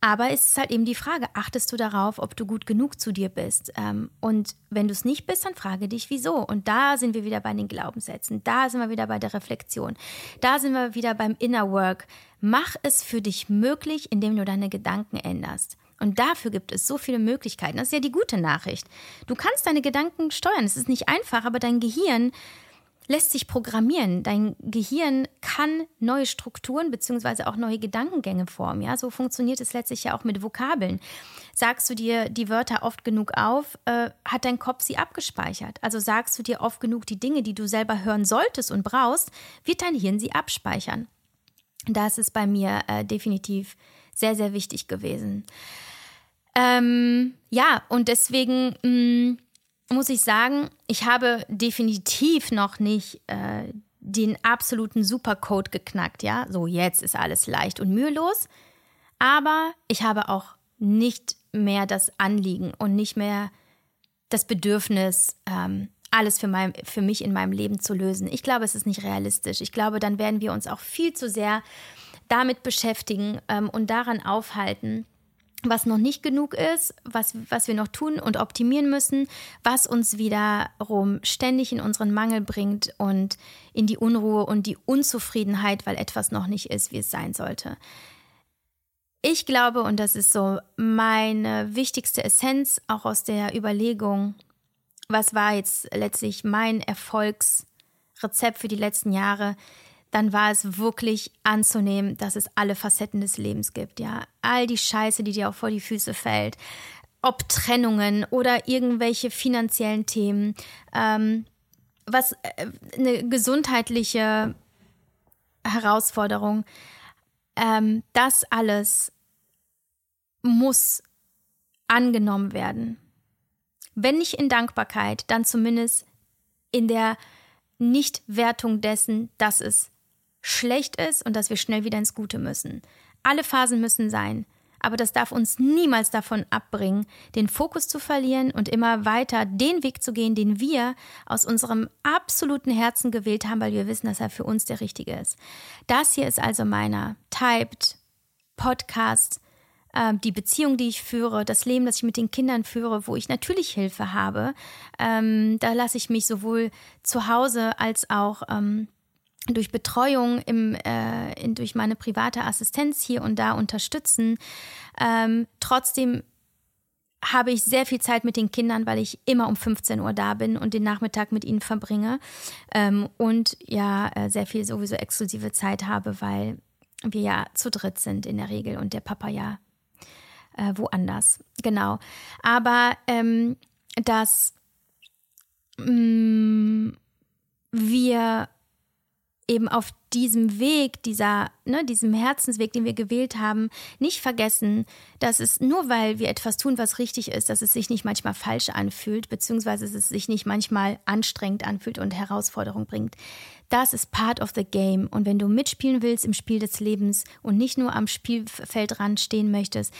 Aber es ist halt eben die Frage, achtest du darauf, ob du gut genug zu dir bist? Ähm, und wenn du es nicht bist, dann frage dich, wieso. Und da sind wir wieder bei den Glaubenssätzen, da sind wir wieder bei der Reflexion, da sind wir wieder beim Inner Work. Mach es für dich möglich, indem du deine Gedanken änderst. Und dafür gibt es so viele Möglichkeiten. Das ist ja die gute Nachricht. Du kannst deine Gedanken steuern. Es ist nicht einfach, aber dein Gehirn lässt sich programmieren. Dein Gehirn kann neue Strukturen beziehungsweise auch neue Gedankengänge formen. Ja, so funktioniert es letztlich ja auch mit Vokabeln. Sagst du dir die Wörter oft genug auf, äh, hat dein Kopf sie abgespeichert. Also sagst du dir oft genug die Dinge, die du selber hören solltest und brauchst, wird dein Hirn sie abspeichern. Das ist bei mir äh, definitiv sehr, sehr wichtig gewesen. Ähm, ja, und deswegen mh, mm, muss ich sagen, ich habe definitiv noch nicht äh, den absoluten Supercode geknackt, ja. So, jetzt ist alles leicht und mühelos. Aber ich habe auch nicht mehr das Anliegen und nicht mehr das Bedürfnis, ähm, alles für, mein, für mich in meinem Leben zu lösen. Ich glaube, es ist nicht realistisch. Ich glaube, dann werden wir uns auch viel zu sehr damit beschäftigen ähm, und daran aufhalten, was noch nicht genug ist, was, was wir noch tun und optimieren müssen, was uns wiederum ständig in unseren Mangel bringt und in die Unruhe und die Unzufriedenheit, weil etwas noch nicht ist, wie es sein sollte. Ich glaube, und das ist so meine wichtigste Essenz auch aus der Überlegung, was war jetzt letztlich mein Erfolgsrezept für die letzten Jahre, dann war es wirklich anzunehmen, dass es alle Facetten des Lebens gibt, ja. All die Scheiße, die dir auch vor die Füße fällt, ob Trennungen oder irgendwelche finanziellen Themen, ähm, was äh, eine gesundheitliche Herausforderung, ähm, das alles muss angenommen werden. Wenn nicht in Dankbarkeit, dann zumindest in der Nichtwertung dessen, dass es schlecht ist und dass wir schnell wieder ins Gute müssen. Alle Phasen müssen sein, aber das darf uns niemals davon abbringen, den Fokus zu verlieren und immer weiter den Weg zu gehen, den wir aus unserem absoluten Herzen gewählt haben, weil wir wissen, dass er für uns der richtige ist. Das hier ist also meiner Typed Podcast ähm, die Beziehung, die ich führe, das Leben, das ich mit den Kindern führe, wo ich natürlich Hilfe habe. Ähm, da lasse ich mich sowohl zu Hause als auch ähm, durch Betreuung im, äh, in, durch meine private Assistenz hier und da unterstützen. Ähm, trotzdem habe ich sehr viel Zeit mit den Kindern, weil ich immer um 15 Uhr da bin und den Nachmittag mit ihnen verbringe. Ähm, und ja, äh, sehr viel sowieso exklusive Zeit habe, weil wir ja zu dritt sind in der Regel und der Papa ja äh, woanders. Genau. Aber ähm, dass mh, mm, wir eben auf diesem Weg, dieser, ne, diesem Herzensweg, den wir gewählt haben, nicht vergessen, dass es nur weil wir etwas tun, was richtig ist, dass es sich nicht manchmal falsch anfühlt, beziehungsweise dass es sich nicht manchmal anstrengend anfühlt und Herausforderung bringt. Das ist part of the game. Und wenn du mitspielen willst im Spiel des Lebens und nicht nur am Spielfeldrand stehen möchtest,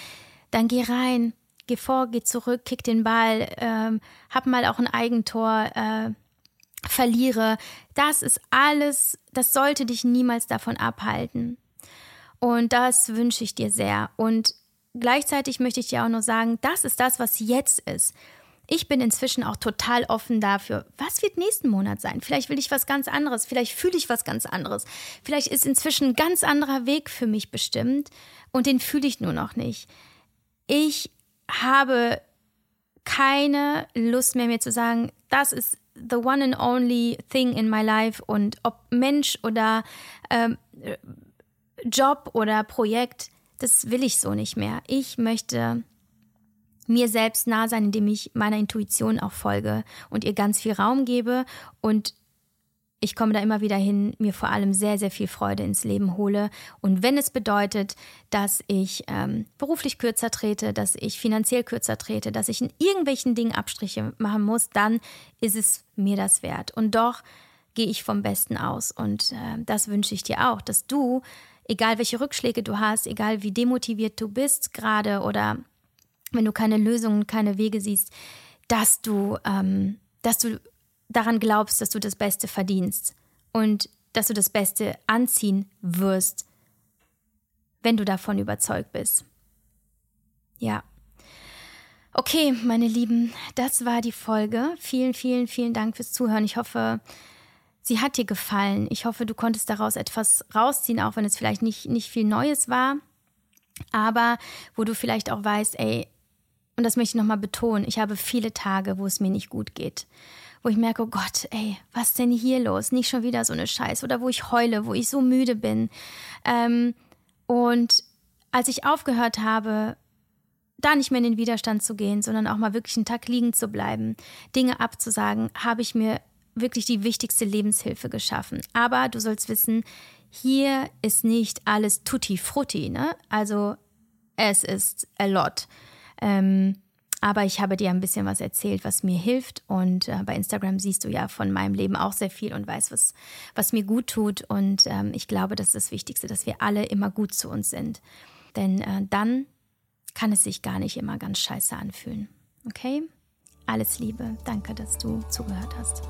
dann geh rein, geh vor, geh zurück, kick den Ball, ähm, hab mal auch ein Eigentor, äh, verliere. Das ist alles, das sollte dich niemals davon abhalten. Und das wünsche ich dir sehr. Und gleichzeitig möchte ich dir auch noch sagen, das ist das, was jetzt ist. Ich bin inzwischen auch total offen dafür, was wird nächsten Monat sein. Vielleicht will ich was ganz anderes, vielleicht fühle ich was ganz anderes. Vielleicht ist inzwischen ein ganz anderer Weg für mich bestimmt und den fühle ich nur noch nicht ich habe keine Lust mehr, mir zu sagen, das ist the one and only thing in my life und ob Mensch oder ähm, Job oder Projekt, das will ich so nicht mehr. Ich möchte mir selbst nah sein, indem ich meiner Intuition auch folge und ihr ganz viel Raum gebe und ich komme da immer wieder hin, mir vor allem sehr, sehr viel Freude ins Leben hole. Und wenn es bedeutet, dass ich ähm, beruflich kürzer trete, dass ich finanziell kürzer trete, dass ich in irgendwelchen Dingen Abstriche machen muss, dann ist es mir das wert. Und doch gehe ich vom Besten aus. Und äh, das wünsche ich dir auch, dass du, egal welche Rückschläge du hast, egal wie demotiviert du bist gerade oder wenn du keine Lösungen, keine Wege siehst, dass du, ähm, dass du daran glaubst, dass du das Beste verdienst und dass du das Beste anziehen wirst, wenn du davon überzeugt bist. Ja. Okay, meine Lieben, das war die Folge. Vielen, vielen, vielen Dank fürs Zuhören. Ich hoffe, sie hat dir gefallen. Ich hoffe, du konntest daraus etwas rausziehen, auch wenn es vielleicht nicht, nicht viel Neues war. Aber wo du vielleicht auch weißt, ey, und das möchte ich nochmal betonen, ich habe viele Tage, wo es mir nicht gut geht wo ich merke, oh Gott, ey, was denn hier los? Nicht schon wieder so eine Scheiß. Oder wo ich heule, wo ich so müde bin. Ähm, und als ich aufgehört habe, da nicht mehr in den Widerstand zu gehen, sondern auch mal wirklich einen Tag liegen zu bleiben, Dinge abzusagen, habe ich mir wirklich die wichtigste Lebenshilfe geschaffen. Aber du sollst wissen, hier ist nicht alles tutti frutti, ne? Also es ist a lot. Ähm, aber ich habe dir ein bisschen was erzählt, was mir hilft. Und äh, bei Instagram siehst du ja von meinem Leben auch sehr viel und weißt, was, was mir gut tut. Und ähm, ich glaube, das ist das Wichtigste, dass wir alle immer gut zu uns sind. Denn äh, dann kann es sich gar nicht immer ganz scheiße anfühlen. Okay? Alles Liebe. Danke, dass du zugehört hast.